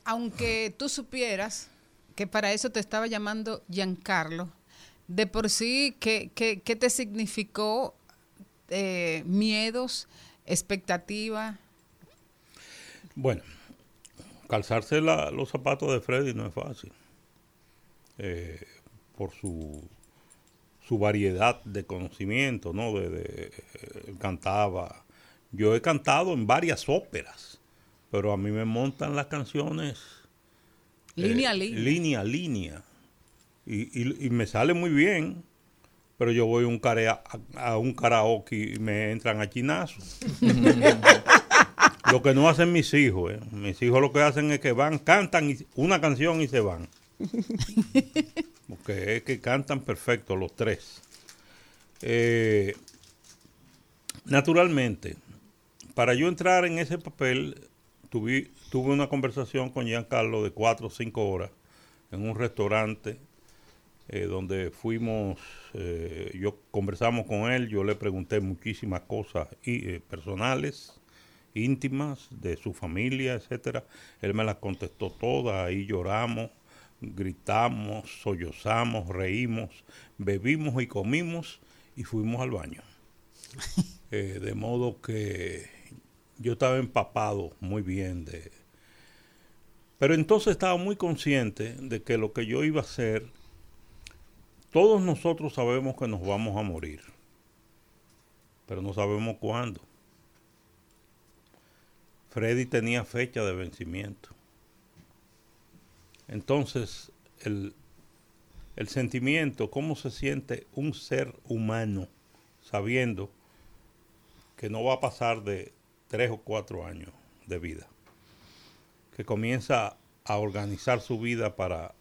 aunque tú supieras que para eso te estaba llamando Giancarlo, de por sí, ¿qué, qué- qué te significó eh, miedos, expectativa? Bueno, calzarse la- los zapatos de Freddy no es fácil. Eh, por su, su variedad de conocimiento, ¿no? De, de- él cantaba. Yo he cantado en varias óperas, pero a mí me montan las canciones Línea a eh, línea. línea a línea. Y, y- y me sale muy bien, pero yo voy a un, karea- a, a un karaoke y me entran a chinazos. <laughs> lo que no hacen mis hijos, ¿eh? mis hijos lo que hacen es que van, cantan y- una canción y se van. <laughs> Porque es que cantan perfecto los tres. Eh, naturalmente, para yo entrar en ese papel, tuve, tuve una conversación con Giancarlo de cuatro o cinco horas en un restaurante eh, donde fuimos, eh, yo conversamos con él, yo le pregunté muchísimas cosas y, personales, íntimas, de su familia, etcétera. Él me las contestó todas, ahí lloramos, gritamos, sollozamos, reímos, bebimos y comimos y fuimos al baño. <laughs> Eh, de modo que yo estaba empapado muy bien de... Pero entonces estaba muy consciente de que lo que yo iba a hacer, todos nosotros sabemos que nos vamos a morir, pero no sabemos cuándo. Freddy tenía fecha de vencimiento. Entonces, el, el sentimiento, cómo se siente un ser humano sabiendo que no va a pasar de tres o cuatro años de vida, que comienza a organizar su vida para,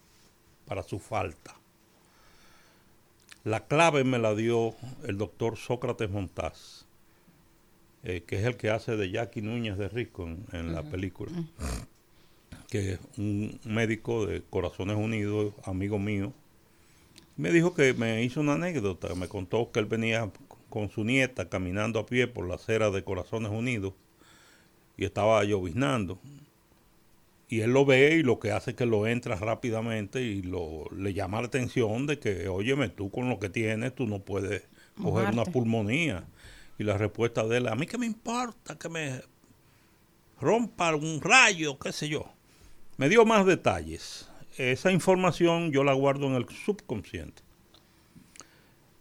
para su falta. La clave me la dio el doctor Sócrates Montaz, eh, que es el que hace de Jackie Núñez de Rico en, en la película, que es un médico de Corazones Unidos, amigo mío. Me dijo que me hizo una anécdota, me contó que él venía con su nieta caminando a pie por la acera de Corazones Unidos y estaba lloviznando. Y él lo ve y lo que hace es que lo entra rápidamente y lo, le llama la atención de que, óyeme, tú con lo que tienes, tú no puedes coger una pulmonía. Y la respuesta de él, a mí que me importa que me rompa un rayo, qué sé yo. Me dio más detalles. Esa información yo la guardo en el subconsciente.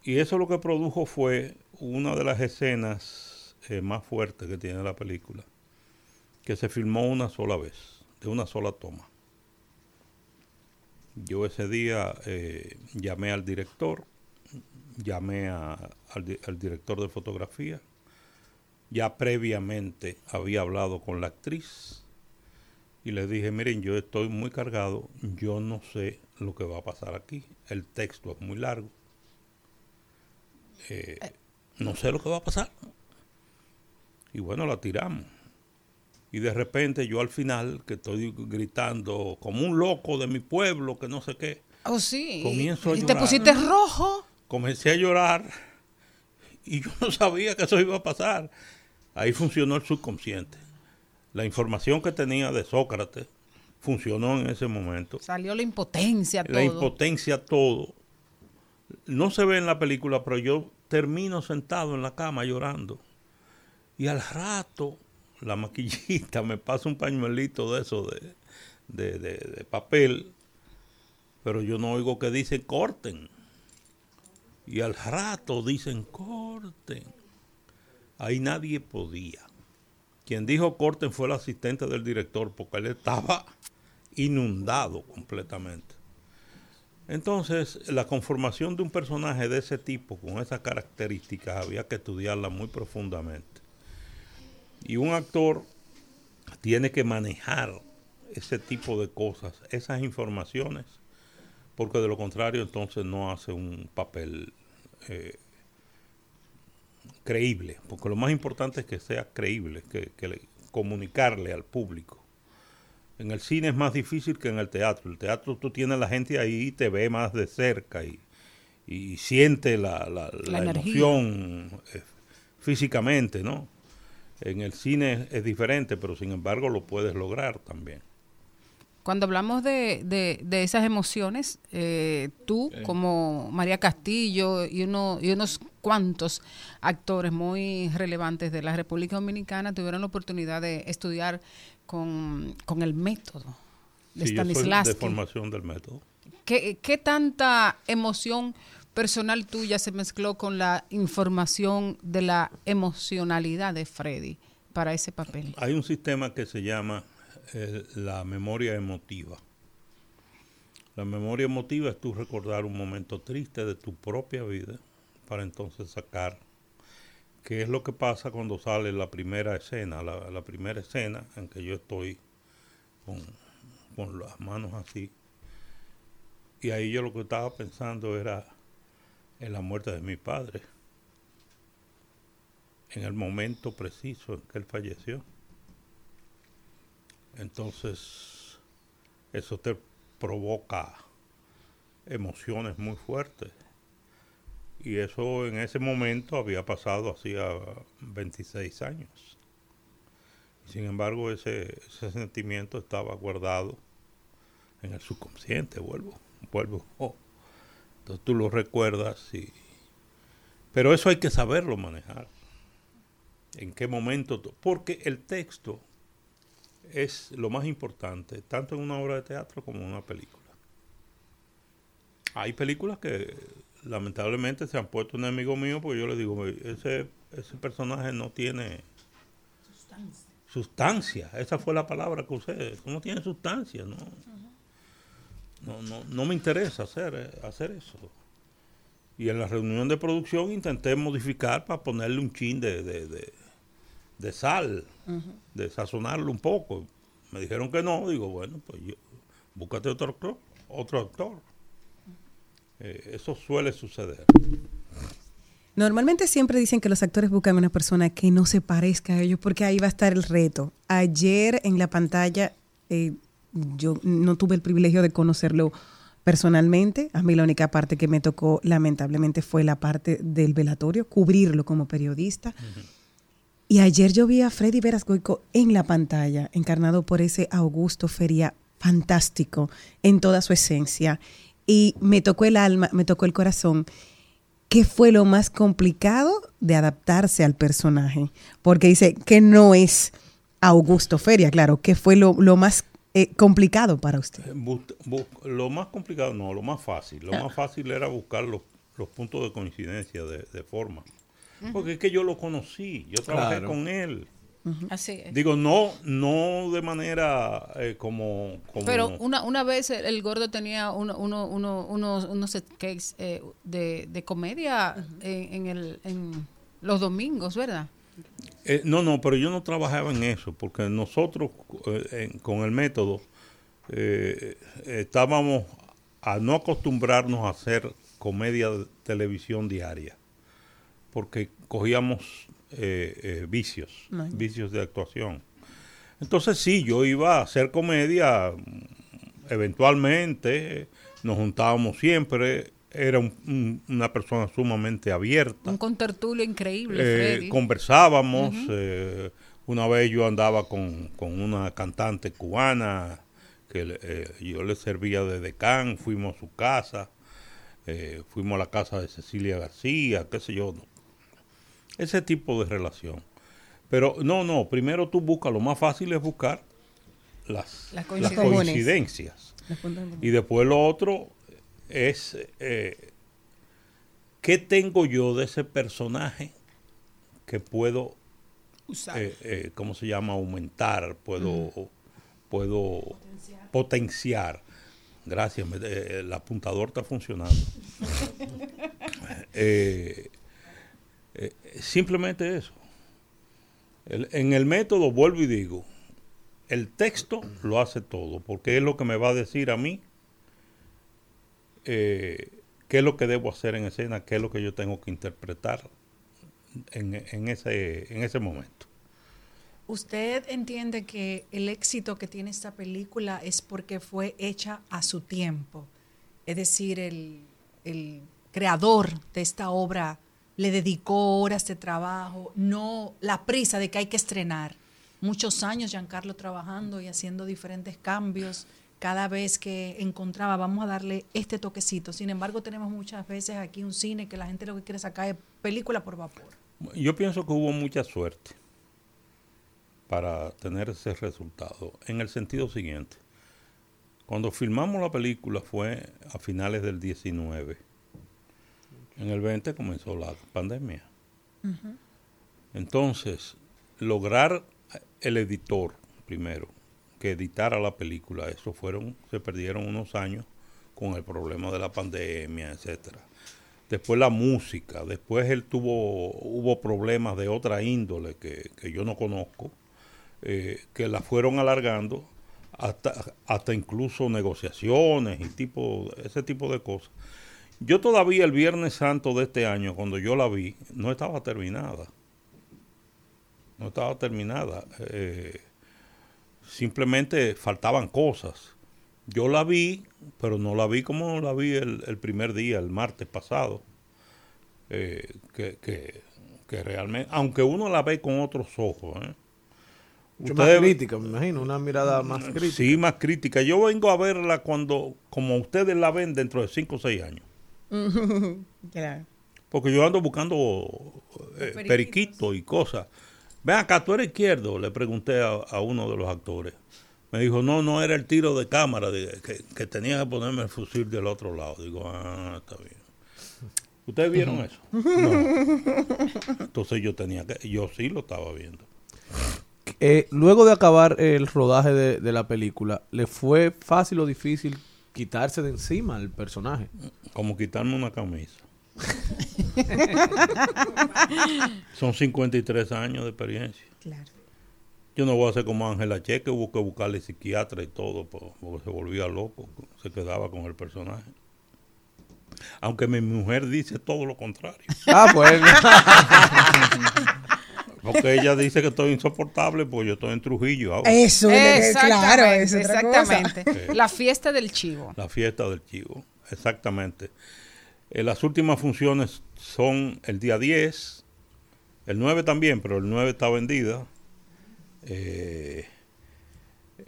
Y eso lo que produjo fue una de las escenas eh, más fuertes que tiene la película, que se filmó una sola vez, de una sola toma. Yo ese día eh, llamé al director, llamé al director de fotografía, ya previamente había hablado con la actriz y le dije, miren, yo estoy muy cargado, yo no sé lo que va a pasar aquí, el texto es muy largo, eh, no sé lo que va a pasar. Y bueno, la tiramos. Y de repente yo al final, que estoy gritando como un loco de mi pueblo, que no sé qué, Oh, sí. Comienzo a y te llorar. pusiste rojo. comencé a llorar y yo no sabía que eso iba a pasar. Ahí funcionó el subconsciente. La información que tenía de Sócrates funcionó en ese momento. Salió la impotencia, todo. La impotencia, todo. No se ve en la película, pero yo termino sentado en la cama llorando. Y al rato, la maquillita me pasa un pañuelito de eso, de, de, de, de papel, pero yo no oigo que dicen corten. Y al rato dicen corten. Ahí nadie podía. Quien dijo corten fue el asistente del director porque él estaba inundado completamente. Entonces, la conformación de un personaje de ese tipo, con esas características, había que estudiarla muy profundamente. Y un actor tiene que manejar ese tipo de cosas, esas informaciones, porque de lo contrario entonces no hace un papel eh, creíble, porque lo más importante es que sea creíble, que, que le- comunicarle al público. En el cine es más difícil que en el teatro. El teatro tú tienes la gente ahí y te ve más de cerca y, y siente la, la, La la energía. emoción eh, físicamente, ¿no? En el cine es diferente, pero sin embargo lo puedes lograr también. Cuando hablamos de, de, de esas emociones, eh, tú como María Castillo y, uno, y unos cuantos actores muy relevantes de la República Dominicana tuvieron la oportunidad de estudiar con, con el método de Sí, soy de Stanislavski. formación del método. ¿Qué, ¿Qué tanta emoción personal tuya se mezcló con la información de la emocionalidad de Freddy para ese papel? Hay un sistema que se llama la memoria emotiva. La memoria emotiva es tú recordar un momento triste de tu propia vida para entonces sacar qué es lo que pasa cuando sale la primera escena, la, la primera escena en que yo estoy con, con las manos así. Y ahí yo lo que estaba pensando era en la muerte de mi padre, en el momento preciso en que él falleció. Entonces, eso te provoca emociones muy fuertes. Y eso en ese momento había pasado hacía 26 años. Sin embargo, ese, ese sentimiento estaba guardado en el subconsciente, vuelvo, vuelvo. Oh. Entonces tú lo recuerdas y... Pero eso hay que saberlo manejar. En qué momento... Porque el texto es lo más importante, tanto en una obra de teatro como en una película. Hay películas que lamentablemente se han puesto un enemigo mío porque yo le digo, ese, ese personaje no tiene sustancia. Esa fue la palabra que usé. No tiene sustancia, ¿no? No, no, no me interesa hacer, eh, hacer eso. Y en la reunión de producción intenté modificar para ponerle un chin de, de, de- de sal, de sazonarlo un poco. Me dijeron que no, digo, bueno, pues yo, búscate otro actor, otro actor. Eh, eso suele suceder. Normalmente siempre dicen que los actores buscan una persona que no se parezca a ellos porque ahí va a estar el reto. Ayer en la pantalla eh, yo no tuve el privilegio de conocerlo personalmente. A mí la única parte que me tocó lamentablemente fue la parte del velatorio, cubrirlo como periodista. Y ayer yo vi a Freddy Veras Goico en la pantalla, encarnado por ese Augusto Feria fantástico en toda su esencia. Y me tocó el alma, me tocó el corazón. ¿Qué fue lo más complicado de adaptarse al personaje? Porque dice que no es Augusto Feria, claro. ¿Qué fue lo, lo más eh, complicado para usted? Bu- lo más complicado, no, lo más fácil. Lo más fácil era buscar los, los puntos de coincidencia de, de forma. Porque es que yo lo conocí, yo trabajé Claro. con él. Así es. Digo, no, no de manera eh, como, como- Pero una, una vez el, el gordo tenía uno, uno, uno, unos, unos sketches eh, de, de comedia en, en el, en los domingos, ¿verdad? Eh, no, no, pero yo no trabajaba en eso, porque nosotros eh, en- con el método eh, estábamos a no acostumbrarnos a hacer comedia de televisión diaria, porque cogíamos eh, eh, vicios, No. vicios de actuación. Entonces sí, yo iba a hacer comedia mm, eventualmente, nos juntábamos siempre, era un- un- una persona sumamente abierta. Un contertulio increíble, Eh, Freddy. conversábamos. Eh, una vez yo andaba con, con una cantante cubana que le- eh, yo le servía de decán, fuimos a su casa, eh, fuimos a la casa de Cecilia García, qué sé yo. Ese tipo de relación. Pero no, no, primero tú buscas, lo más fácil es buscar las, Las las coincidencias. Y después lo otro es eh, qué tengo yo de ese personaje que puedo, Usar. eh, eh, ¿cómo se llama? Aumentar, puedo, puedo potenciar. Gracias, me- el apuntador está funcionando. <laughs> Eh, eh, simplemente eso. En el método, vuelvo y digo, el texto lo hace todo, porque es lo que me va a decir a mí eh, qué es lo que debo hacer en escena, qué es lo que yo tengo que interpretar en, en ese, en ese momento. ¿Usted entiende que el éxito que tiene esta película es porque fue hecha a su tiempo? Es decir, el, el creador de esta obra le dedicó horas de trabajo, no la prisa de que hay que estrenar. Muchos años Giancarlo trabajando y haciendo diferentes cambios. Cada vez que encontraba, vamos a darle este toquecito. Sin embargo, tenemos muchas veces aquí un cine que la gente lo que quiere sacar es película por vapor. Yo pienso que hubo mucha suerte para tener ese resultado, en el sentido siguiente. Cuando filmamos la película fue a finales del 19. En el 20 comenzó la pandemia. Entonces, lograr el editor primero que editara la película, eso fueron, se perdieron unos años con el problema de la pandemia, etcétera. Después la música, después él tuvo, hubo problemas de otra índole que, que yo no conozco, eh, que la fueron alargando hasta, hasta incluso negociaciones y tipo, ese tipo de cosas. Yo todavía el Viernes Santo de este año, cuando yo la vi, no estaba terminada. No estaba terminada. Eh, simplemente faltaban cosas. Yo la vi, pero no la vi como la vi el, el primer día, el martes pasado. Eh, que, que, que realmente, aunque uno la ve con otros ojos. ¿eh? Mucho más crítica, me imagino, una mirada más crítica. Sí, más crítica. Yo vengo a verla cuando, como ustedes la ven dentro de 5 o 6 años. <laughs> Claro. Porque yo ando buscando eh, Periquitos. y cosas. Ven acá, tú eres izquierdo, le pregunté a, a uno de los actores. Me dijo, no, no era el tiro de cámara, de- que, que tenía que ponerme el fusil del otro lado. Digo, ah, está bien. ¿Ustedes vieron eso? <laughs> No. Entonces yo tenía que, yo sí lo estaba viendo. Eh, luego de acabar el rodaje de, de la película, ¿le fue fácil o difícil quitarse de encima el personaje? Como quitarme una camisa. <laughs> Son 53 años de experiencia. Claro. Yo no voy a hacer como Ángela Che, que hubo que buscarle psiquiatra y todo, po- porque se volvía loco, se quedaba con el personaje. Aunque mi mujer dice todo lo contrario. Ah, bueno. <laughs> Porque ella dice que estoy insoportable, pues yo estoy en Trujillo ahora. Eso, claro, es otra cosa. Exactamente. La fiesta del chivo. La fiesta del chivo, exactamente. Eh, las últimas funciones son el día 10, el 9 también, pero el 9 está vendida. Eh,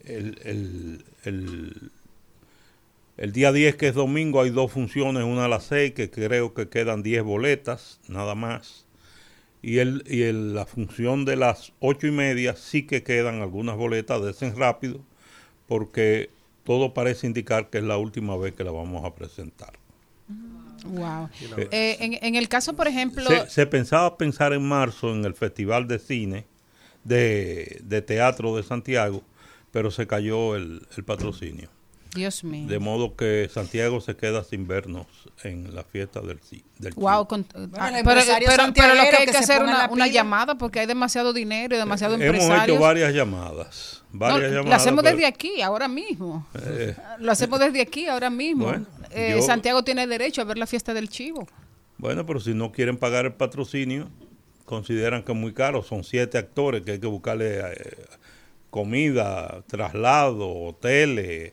el, el- el- el día 10, que es domingo, hay dos funciones, una a las 6, que creo que quedan 10 boletas, nada más. Y, el, y el- la función de las ocho y media sí que quedan algunas boletas, desen rápido, porque todo parece indicar que es la última vez que la vamos a presentar. Wow. Eh, Eh, en, en el caso, por ejemplo, Se, se pensaba pensar en marzo en el Festival de Cine de, de Teatro de Santiago, pero se cayó el, el patrocinio. Dios mío. De modo que Santiago se queda sin vernos en la fiesta del, del Wow, con- ah, pero, empresario pero- pero lo que hay que hacer una, una llamada porque hay demasiado dinero y demasiado Hemos empresarios. hecho varias llamadas. No, Varias lo hacemos pero- desde aquí, ahora mismo. Eh, Lo hacemos desde aquí, ahora mismo. Bueno, Eh, yo- Santiago tiene derecho a ver la fiesta del chivo. Bueno, pero si no quieren pagar el patrocinio, consideran que es muy caro. Son siete actores que hay que buscarle eh, comida, traslado, hoteles.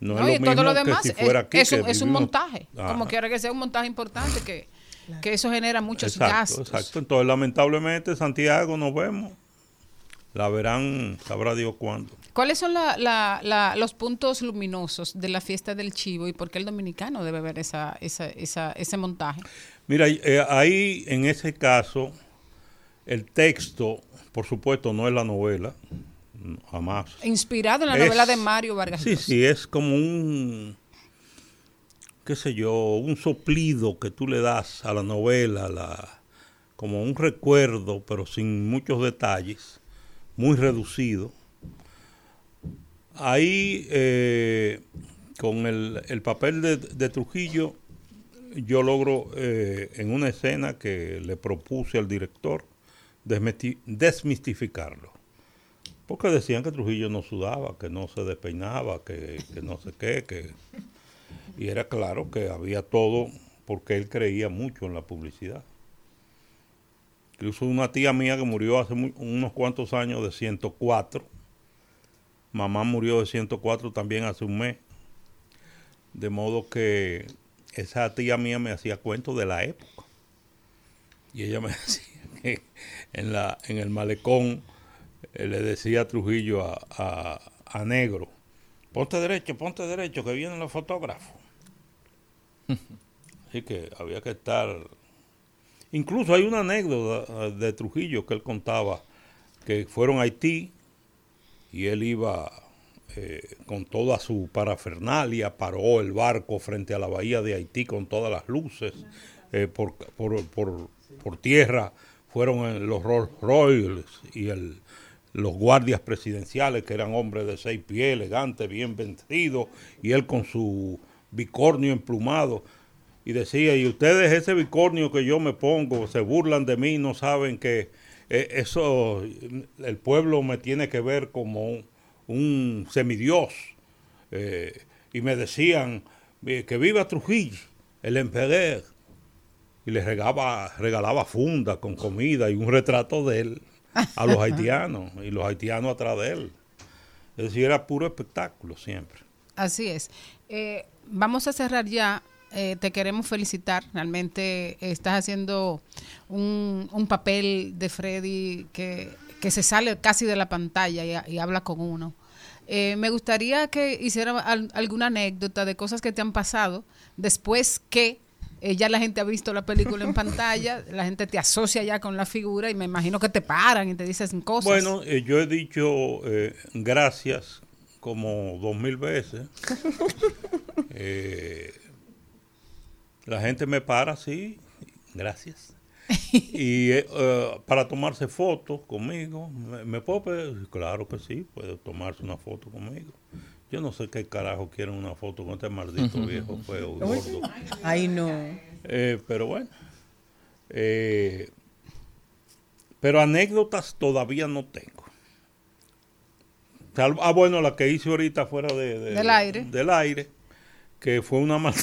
No, No, es y lo todo mismo lo demás que si es, fuera aquí. es un, es montaje. Ajá. Como quiera que sea un montaje importante, que, que eso genera muchos Exacto, gastos. exacto. Entonces, lamentablemente, Santiago, nos vemos. la verán, sabrá Dios cuándo. ¿Cuáles son la- la- la- los puntos luminosos de la fiesta del chivo y por qué el dominicano debe ver esa, esa, esa- ese montaje? Mira, eh, ahí en ese caso, el texto, por supuesto, no es la novela, jamás. Inspirado en la Es- novela de Mario Vargas Sí, Llosa. sí, es como un, qué sé yo, un soplido que tú le das a la novela, la, como un recuerdo, pero sin muchos detalles, muy reducido. Ahí, eh, con el, el papel de, de Trujillo, yo logro eh, en una escena que le propuse al director desmistificarlo. Porque decían que Trujillo no sudaba, que no se despeinaba, que, que no sé qué, que... Y era claro que había todo porque él creía mucho en la publicidad. Incluso una tía mía que murió hace unos cuantos años de 104. Mamá murió de 104 también hace un mes. De modo que esa tía mía me hacía cuentos de la época. Y ella me <laughs> decía que en, la, en el malecón eh, le decía Trujillo a, a- a Negro, ponte derecho, ponte derecho, que vienen los fotógrafos. <laughs> Así que había que estar... Incluso hay una anécdota eh, de Trujillo que él contaba, que fueron a Haití y él iba eh, con toda su parafernalia, paró el barco frente a la bahía de Haití con todas las luces, eh, por, por, por- por tierra fueron los Rolls y el, los guardias presidenciales que eran hombres de seis pies, elegantes, bien vestidos, y él con su bicornio emplumado. Y decía, y ustedes ese bicornio que yo me pongo, se burlan de mí, no saben que eh, eso, el pueblo me tiene que ver como un, semidios. Eh, y me decían, eh, que viva Trujillo, el emperador. Y les regalaba, regalaba funda con comida y un retrato de él <laughs> a los haitianos, y los haitianos atrás de él. Es decir, era puro espectáculo siempre. Así es. Eh, vamos a cerrar ya. Eh, te queremos felicitar. Realmente estás haciendo un, un papel de Freddy que, que se sale casi de la pantalla y, habla con uno. Eh, me gustaría que hiciera al- alguna anécdota de cosas que te han pasado después que eh, ya la gente ha visto la película en pantalla, la gente te asocia ya con la figura y me imagino que te paran y te dicen cosas. Bueno, eh, yo he dicho eh, gracias como dos mil veces. <laughs> Eh, la gente me para, sí, gracias. <laughs> y para tomarse fotos conmigo, ¿me, me puedo pedir? Claro que sí, puede tomarse una foto conmigo. Yo no sé qué carajo quieren una foto con este maldito viejo feo y gordo. Ay, no. Eh, pero bueno. Eh, pero anécdotas todavía no tengo. Ah, bueno, la que hice ahorita fuera de, de- Del aire. Del aire, que fue una <laughs> maldad.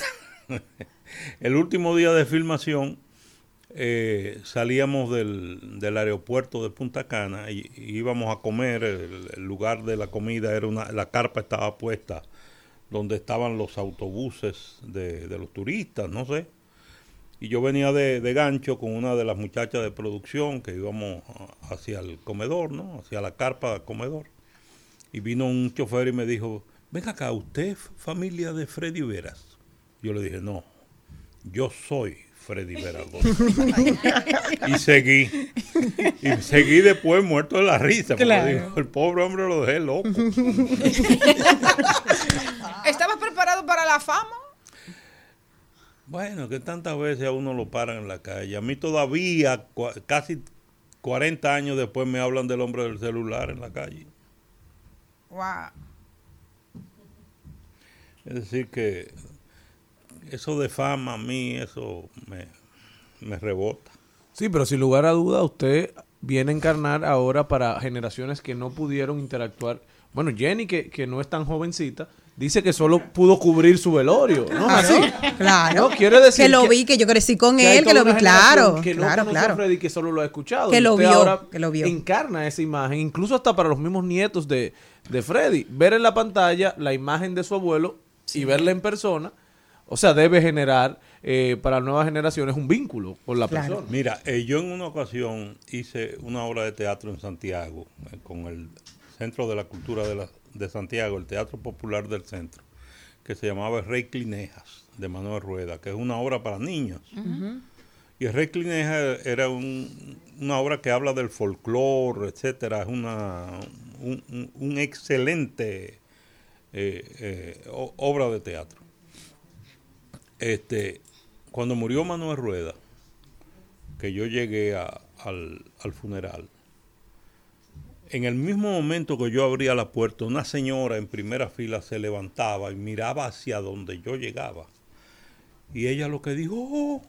El último día de filmación eh, salíamos del, del aeropuerto de Punta Cana y, íbamos a comer. El, lugar de la comida era una. La carpa estaba puesta donde estaban los autobuses de, de los turistas, no sé. Y yo venía de, de gancho con una de las muchachas de producción que íbamos hacia el comedor, ¿no? Hacia la carpa del comedor. Y vino un chofer y me dijo, ven acá, ¿usted familia de Freddy Veras? Yo le dije, no, yo soy Freddy Veras. y seguí. Y seguí después muerto de la risa. porque Claro. digo, el pobre hombre lo dejé loco. ¿Estabas preparado para la fama? Bueno, que tantas veces a uno lo paran en la calle. A mí todavía, casi 40 años después, me hablan del hombre del celular en la calle. Wow. Es decir, que eso de fama a mí, eso me, me rebota. Sí, pero sin lugar a duda usted viene a encarnar ahora para generaciones que no pudieron interactuar. Bueno, Jenny, que, que no es tan jovencita, dice que solo pudo cubrir su velorio, ¿no? Claro, Así. claro. No, quiere decir Que lo vi, que yo crecí con él, que lo vi, claro. Que no claro, claro. a Freddy, que solo lo ha escuchado. Que lo usted vio, ahora que lo vio. Encarna esa imagen, incluso hasta para los mismos nietos de, de Freddy. Ver en la pantalla la imagen de su abuelo y verla en persona. O sea, debe generar eh, para nuevas generaciones un vínculo con la persona. Mira, eh, yo en una ocasión hice una obra de teatro en Santiago eh, con el Centro de la Cultura de, la- de Santiago, el Teatro Popular del Centro, que se llamaba El Rey Clinejas de Manuel Rueda, que es una obra para niños. Y el Rey Clineja era un- una obra que habla del folclore, etcétera. Es una, un, un- un excelente eh, eh, o- obra de teatro. Este, cuando murió Manuel Rueda, que yo llegué al, al funeral, en el mismo momento que yo abría la puerta, una señora en primera fila se levantaba y miraba hacia donde yo llegaba. Y ella lo que dijo, "Oh,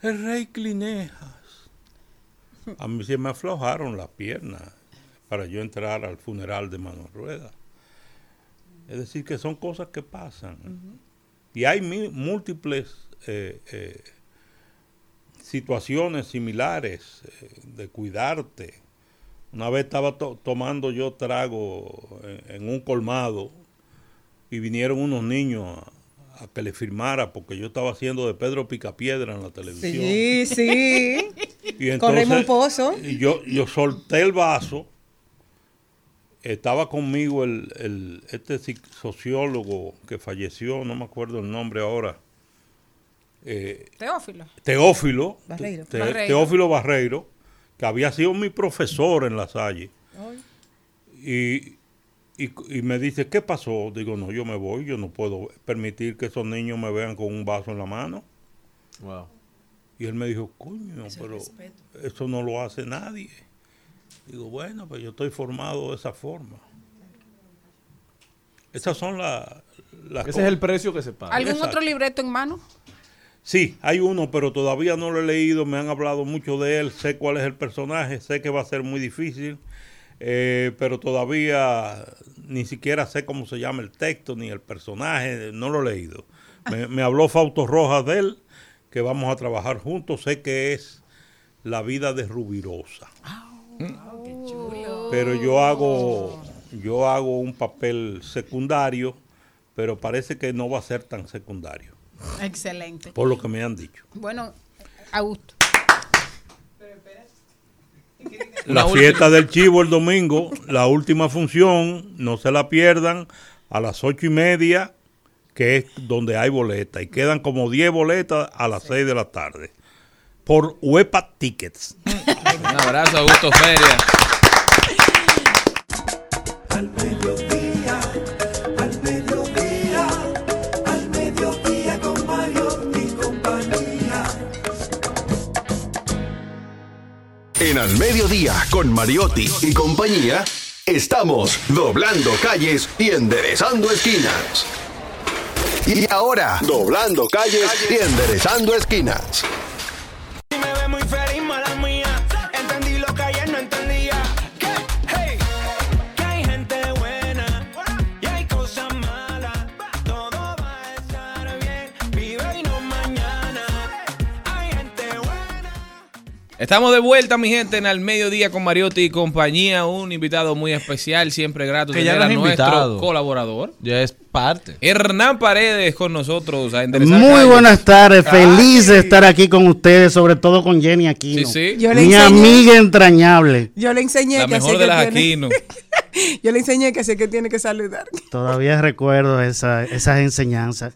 el rey Clinejas. A mí se me aflojaron las piernas para yo entrar al funeral de Manuel Rueda. Es decir, que son cosas que pasan. Y hay múltiples eh, eh, situaciones similares eh, de cuidarte. Una vez estaba to- tomando yo trago en, en un colmado y vinieron unos niños a, a que le firmara porque yo estaba haciendo de Pedro Picapiedra en la televisión. Sí, sí. <laughs> Y Con Raymond Pozo. y yo, yo solté el vaso. Estaba conmigo el, el- este sociólogo que falleció, no me acuerdo el nombre ahora. eh, Teófilo. Teófilo, Barreiro. Te- Barreiro. Teófilo Barreiro, que había sido mi profesor en la Salle. Y, y, y me dice, ¿qué pasó? Digo, no, yo me voy, yo no puedo permitir que esos niños me vean con un vaso en la mano. Wow. Y él me dijo, coño, pero eso no lo hace nadie. Digo, bueno, pues yo estoy formado de esa forma. Esas son la- las Ese cosas. es el precio que se paga. ¿Algún Exacto. otro libreto en mano? Sí, hay uno, pero todavía no lo he leído, me han hablado mucho de él, sé cuál es el personaje, sé que va a ser muy difícil, eh, pero todavía ni siquiera sé cómo se llama el texto ni el personaje, no lo he leído. Me, me habló Fausto Rojas de él, que vamos a trabajar juntos, sé que es La vida de Rubirosa. Pero yo hago, yo hago un papel secundario, pero parece que no va a ser tan secundario, Excelente. por lo que me han dicho. Bueno, Augusto. La fiesta del chivo el domingo, la última función, no se la pierdan, a las ocho y media, que es donde hay boletas. Y quedan como 10 boletas a las 6 de la tarde. Por Huepa Tickets. <laughs> Un abrazo, Augusto Feria. Al mediodía, al mediodía, al mediodía con Mario y compañía. En Al Mediodía, con Mariotti y compañía, estamos doblando calles y enderezando esquinas. Y ahora, doblando calles y enderezando esquinas. Estamos de vuelta, mi gente, en Al Mediodía con Mariotti y compañía. Un invitado muy especial, siempre grato Que ya tener a es nuestro invitado. colaborador. Ya es parte. Hernán Paredes con nosotros. A Muy calles. buenas tardes, feliz de estar aquí con ustedes, sobre todo con Jenny Aquino. Sí, sí. Yo le Mi enseñé- amiga entrañable. Yo le enseñé La que mejor que de las tiene- Aquino. <laughs> Yo le enseñé que así que tiene que saludar. Todavía recuerdo esa, esas enseñanzas.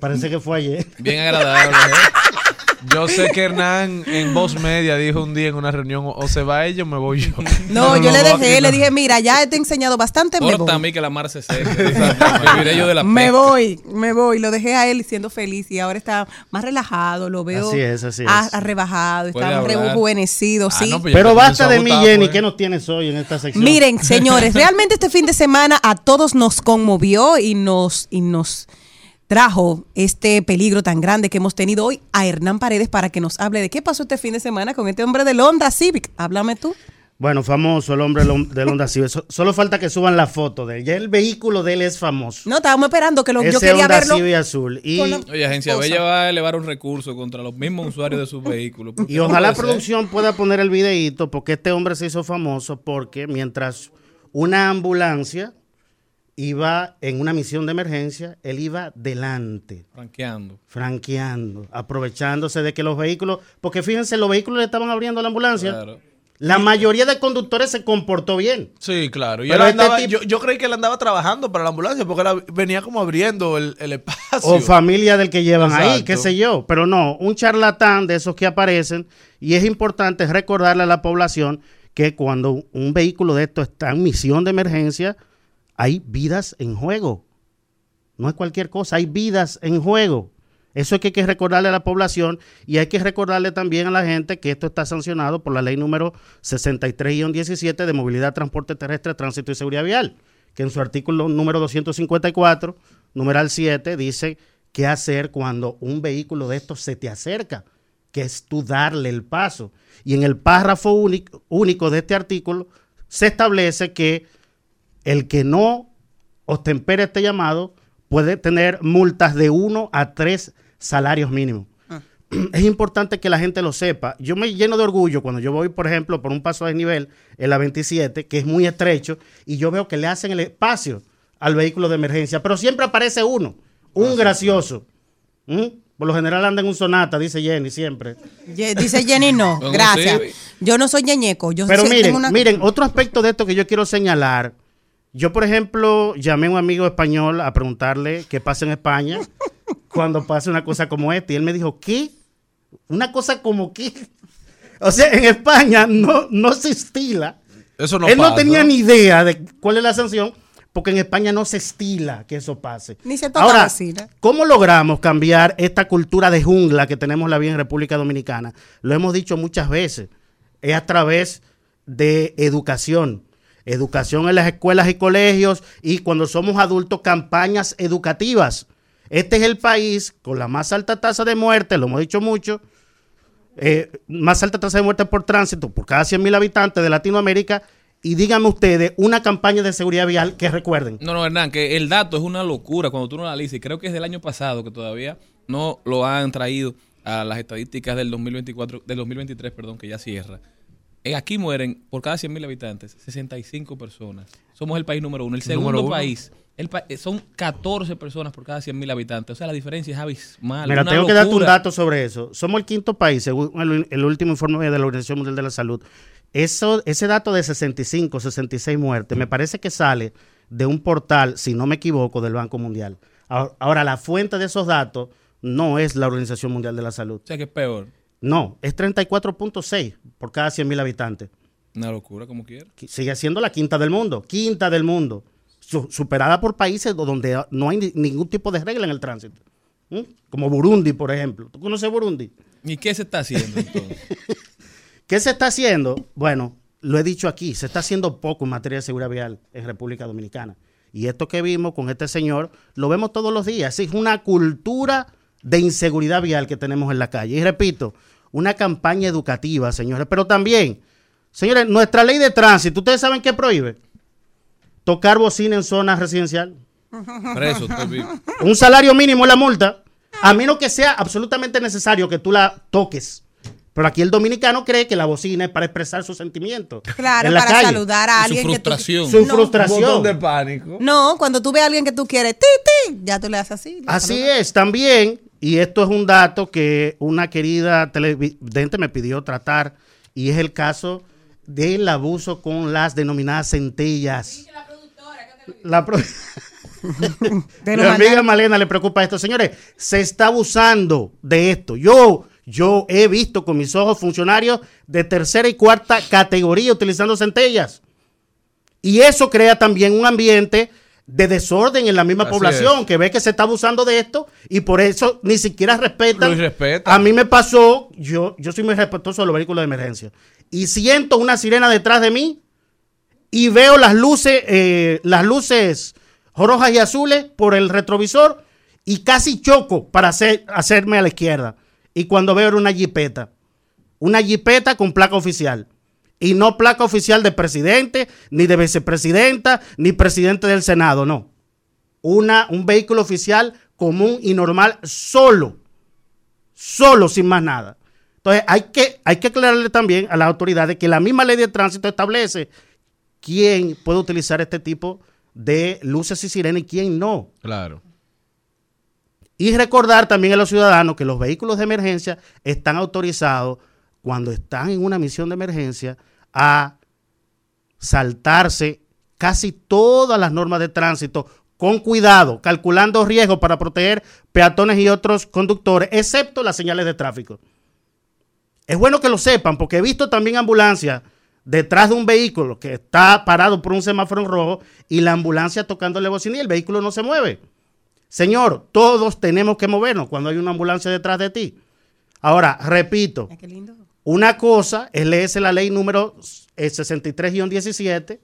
Parece que fue ayer. Bien agradable. ¿eh? <laughs> Yo sé que Hernán en Voz Media dijo un día en una reunión, o se va ella o me voy yo. No, yo le dejé, le dije, mira, ya te he enseñado bastante, me Corta a voy. mí que la mar se seque. <laughs> Viviré yo de la Me voy, me voy. Lo dejé a él siendo feliz y ahora está más relajado, lo veo Así es, así a- es. a rebajado, Puede está hablar. rejuvenecido, Ah, sí. pues Pero basta de mí, Jenny. ¿Qué nos tienes hoy en esta sección? Miren, señores, realmente este fin de semana a todos nos conmovió y nos, y nos trajo este peligro tan grande que hemos tenido hoy a Hernán Paredes para que nos hable de qué pasó este fin de semana con este hombre del Honda Civic. Háblame tú. Bueno, famoso el hombre del hon- del Honda Civic. So- Solo falta que suban la foto de él. Ya el vehículo de él es famoso. No, estábamos esperando que lo, yo Ese quería Honda verlo. Civic azul. Y, la- Oye, Agencia Cosa. Bella va a elevar un recurso contra los mismos usuarios de sus vehículos. y ojalá ser. producción pueda poner el videíto porque este hombre se hizo famoso porque mientras una ambulancia iba en una misión de emergencia, él iba delante, Franqueando. franqueando, aprovechándose de que los vehículos, porque fíjense, los vehículos le estaban abriendo a la ambulancia. Claro. La mayoría de conductores se comportó bien. Sí, claro. Y él este andaba- tipo- yo, yo creí que él andaba trabajando para la ambulancia porque él venía como abriendo el, el espacio. O familia del que llevan ahí, qué sé yo. Pero no, un charlatán de esos que aparecen. Y es importante recordarle a la población que cuando un vehículo de esto está en misión de emergencia, hay vidas en juego. No es cualquier cosa, hay vidas en juego. Eso es que hay que recordarle a la población y hay que recordarle también a la gente que esto está sancionado por la ley número 63-17 de movilidad, transporte terrestre, tránsito y seguridad vial, que en su artículo número 254, numeral 7, dice qué hacer cuando un vehículo de estos se te acerca, que es tú darle el paso. Y en el párrafo único, único de este artículo se establece que el que no ostempere este llamado puede tener multas de 1 a 3 salarios mínimos. <clears throat> Es importante que la gente lo sepa. Yo me lleno de orgullo cuando yo voy, por ejemplo, por un paso de nivel en la 27, que es muy estrecho, y yo veo que le hacen el espacio al vehículo de emergencia, pero siempre aparece uno, un gracioso. ¿Mm? Por lo general anda en un sonata, dice Jenny, siempre. Ye- Dice Jenny, no, <laughs> gracias. Yo no soy ñeñeco. Yo Pero miren, tengo una- miren, otro aspecto de esto que yo quiero señalar. Yo, por ejemplo, llamé a un amigo español a preguntarle qué pasa en España cuando pasa una cosa como esta. Y él me dijo, ¿qué? Una cosa como qué. O sea, en España no, no se estila. Eso no él no tenía ni idea de cuál es la sanción, porque en España no se estila que eso pase. Ni se toca Ahora, vacina. ¿cómo logramos cambiar esta cultura de jungla que tenemos la vida en República Dominicana? Lo hemos dicho muchas veces. Es a través de educación. Educación en las escuelas y colegios y cuando somos adultos, campañas educativas. Este es el país con la más alta tasa de muerte, lo hemos dicho mucho, eh, más alta tasa de muerte por tránsito por cada 100 mil habitantes de Latinoamérica. Y díganme ustedes, una campaña de seguridad vial que recuerden. No, no, Hernán, que el dato es una locura cuando tú lo analizas. Creo que es del año pasado que todavía no lo han traído a las estadísticas del 2024, del 2023, perdón, que ya cierra. Eh, aquí mueren por cada 100.000 habitantes 65 personas. Somos el país número uno. El segundo uno. país el pa- eh, son 14 personas por cada 100.000 habitantes. O sea, la diferencia es abismal. Mira, una tengo que darte un dato sobre eso. Somos el quinto país, según el, el último informe de la Organización Mundial de la Salud. Eso, ese dato de 65, 66 muertes, me parece que sale de un portal, si no me equivoco, del Banco Mundial. Ahora, ahora, la fuente de esos datos no es la Organización Mundial de la Salud. O sea, que es peor. No, es 34.6 por cada 100 mil habitantes. Una locura, como quiera. Sigue siendo la quinta del mundo, quinta del mundo, Su- superada por países do- donde no hay ni- ningún tipo de regla en el tránsito. ¿Mm? Como Burundi, por ejemplo. ¿Tú conoces Burundi? ¿Y qué se está haciendo entonces? <laughs> ¿Qué se está haciendo? Bueno, lo he dicho aquí, se está haciendo poco en materia de seguridad vial en República Dominicana. Y esto que vimos con este señor, lo vemos todos los días. Es una cultura de inseguridad vial que tenemos en la calle. Y repito, una campaña educativa, señores. Pero también, señores, nuestra ley de tránsito, ¿ustedes saben qué prohíbe? Tocar bocina en zona residencial. Preso. Un salario mínimo es la multa, a menos que sea absolutamente necesario que tú la toques. Pero aquí el dominicano cree que la bocina es para expresar sus sentimientos. Claro, en la para calle. saludar a alguien que tú- Su No. frustración. Un botón de pánico. No, cuando tú ves a alguien que tú quieres, ti, ti, ya tú le haces así. le Así saludas. es, también, y esto es un dato que una querida televidente me pidió tratar, y es el caso del abuso con las denominadas centellas. La pro- De <laughs> <laughs> Mi lo amiga. Malena le preocupa esto. Señores, se está abusando de esto. Yo, yo he visto con mis ojos funcionarios de tercera y cuarta categoría utilizando centellas. Y eso crea también un ambiente de desorden en la misma Así población es. que ve que se está abusando de esto y por eso ni siquiera respetan. A mí me pasó, yo, yo soy muy respetuoso de los vehículos de emergencia y siento una sirena detrás de mí y veo las luces, eh, las luces rojas y azules por el retrovisor y casi choco para hacer, hacerme a la izquierda. Y cuando veo era una jipeta, una jipeta con placa oficial. Y no placa oficial de presidente, ni de vicepresidenta, ni presidente del Senado, no. Una, un vehículo oficial común y normal solo. Solo, sin más nada. Entonces, hay que, hay que aclararle también a las autoridades que la misma ley de tránsito establece quién puede utilizar este tipo de luces y sirena y quién no. Claro. Y recordar también a los ciudadanos que los vehículos de emergencia están autorizados cuando están en una misión de emergencia a saltarse casi todas las normas de tránsito con cuidado, calculando riesgos para proteger peatones y otros conductores, excepto las señales de tráfico. Es bueno que lo sepan, porque he visto también ambulancias detrás de un vehículo que está parado por un semáforo en rojo y la ambulancia tocándole bocina y el vehículo no se mueve. Señor, todos tenemos que movernos cuando hay una ambulancia detrás de ti. Ahora, repito, una cosa es leerse la ley número eh, 63-17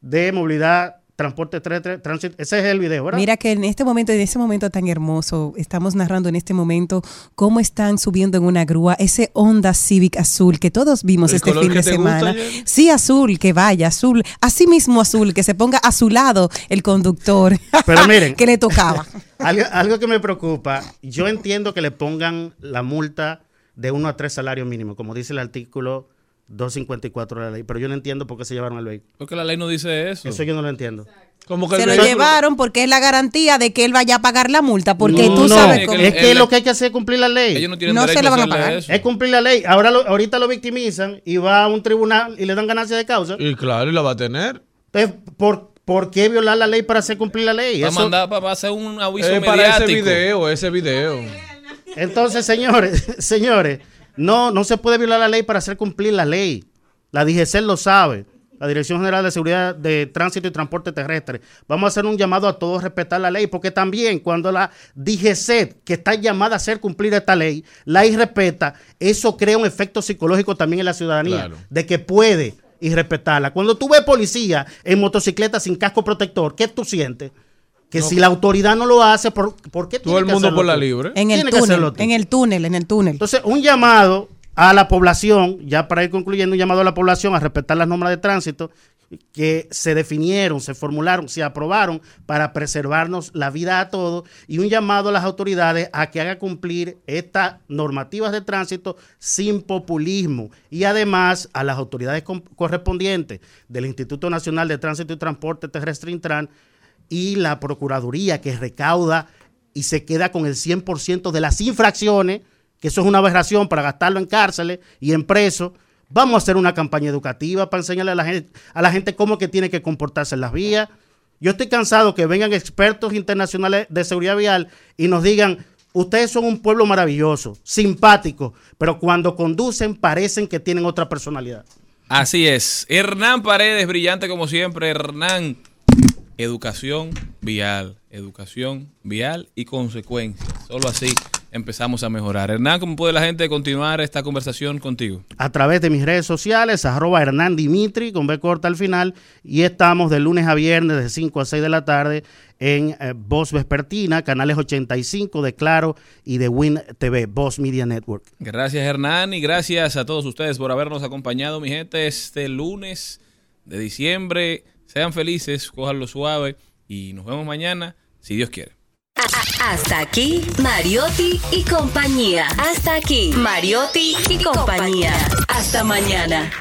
de movilidad, transporte, tránsito. Ese es el video, ¿verdad? Mira que en este momento, en ese momento tan hermoso, estamos narrando en este momento cómo están subiendo en una grúa ese Honda Civic azul que todos vimos ¿El este color fin que de gusta, semana. Sí, azul, que vaya, azul, así mismo azul, que se ponga a su lado el conductor. <laughs> Pero miren. <laughs> que le tocaba. <laughs> algo, algo que me preocupa, yo entiendo que le pongan la multa de uno a tres salarios mínimos, como dice el artículo 254 de la ley, pero yo no entiendo por qué se llevaron el vehículo. Porque la ley no dice eso. Eso yo no lo entiendo. Como Se lo llevaron porque es la garantía de que él vaya a pagar la multa, porque tú sabes cómo. Es que lo que hay que hacer es cumplir la ley. Ellos no tienen No se la van a pagar. eso. Es cumplir la ley. Ahora lo- ahorita lo victimizan y va a un tribunal y le dan ganancia de causa. Y claro, y la va a tener. Entonces, ¿por, por qué violar la ley para hacer cumplir la ley? Va a Eso- mandar para hacer un aviso Es para ese video, ese video. Entonces, señores, <laughs> señores, no, no se puede violar la ley para hacer cumplir la ley. La DGC lo sabe. La Dirección General de Seguridad de Tránsito y Transporte Terrestre. Vamos a hacer un llamado a todos a respetar la ley, porque también cuando la DGC, que está llamada a hacer cumplir esta ley, la irrespeta, eso crea un efecto psicológico también en la ciudadanía, Claro. de que puede irrespetarla. Cuando tú ves policía en motocicleta sin casco protector, ¿qué tú sientes? Que No. si la autoridad no lo hace, ¿por, ¿por qué Todo el que mundo hacerlo por la tú? libre. En el túnel, en el túnel, en el túnel. Entonces, un llamado a la población, ya para ir concluyendo, un llamado a la población a respetar las normas de tránsito que se definieron, se formularon, se aprobaron para preservarnos la vida a todos y un llamado a las autoridades a que hagan cumplir estas normativas de tránsito sin populismo y además a las autoridades correspondientes del Instituto Nacional de Tránsito y Transporte Terrestre Intran y la Procuraduría que recauda y se queda con el 100% de las infracciones, que eso es una aberración para gastarlo en cárceles y en presos. Vamos a hacer una campaña educativa para enseñarle a la gente, a la gente cómo que tiene que comportarse en las vías. Yo estoy cansado que vengan expertos internacionales de seguridad vial y nos digan, ustedes son un pueblo maravilloso, simpático, pero cuando conducen parecen que tienen otra personalidad. Así es. Hernán Paredes, brillante como siempre. Hernán, educación vial, educación vial y consecuencias. Solo así empezamos a mejorar. Hernán, ¿cómo puede la gente continuar esta conversación contigo? a través de mis redes sociales, arroba Hernán Dimitri, con B corta al final, y estamos de lunes a viernes de 5 a 6 de la tarde en eh, Voz Vespertina, canales 85 de Claro y de Win TV, Voz Media Network. Gracias Hernán y gracias a todos ustedes por habernos acompañado, mi gente, este lunes de diciembre. Sean felices, cójanlo suave y nos vemos mañana, si Dios quiere. Hasta aquí, Mariotti y compañía. Hasta aquí, Mariotti y compañía. Hasta mañana.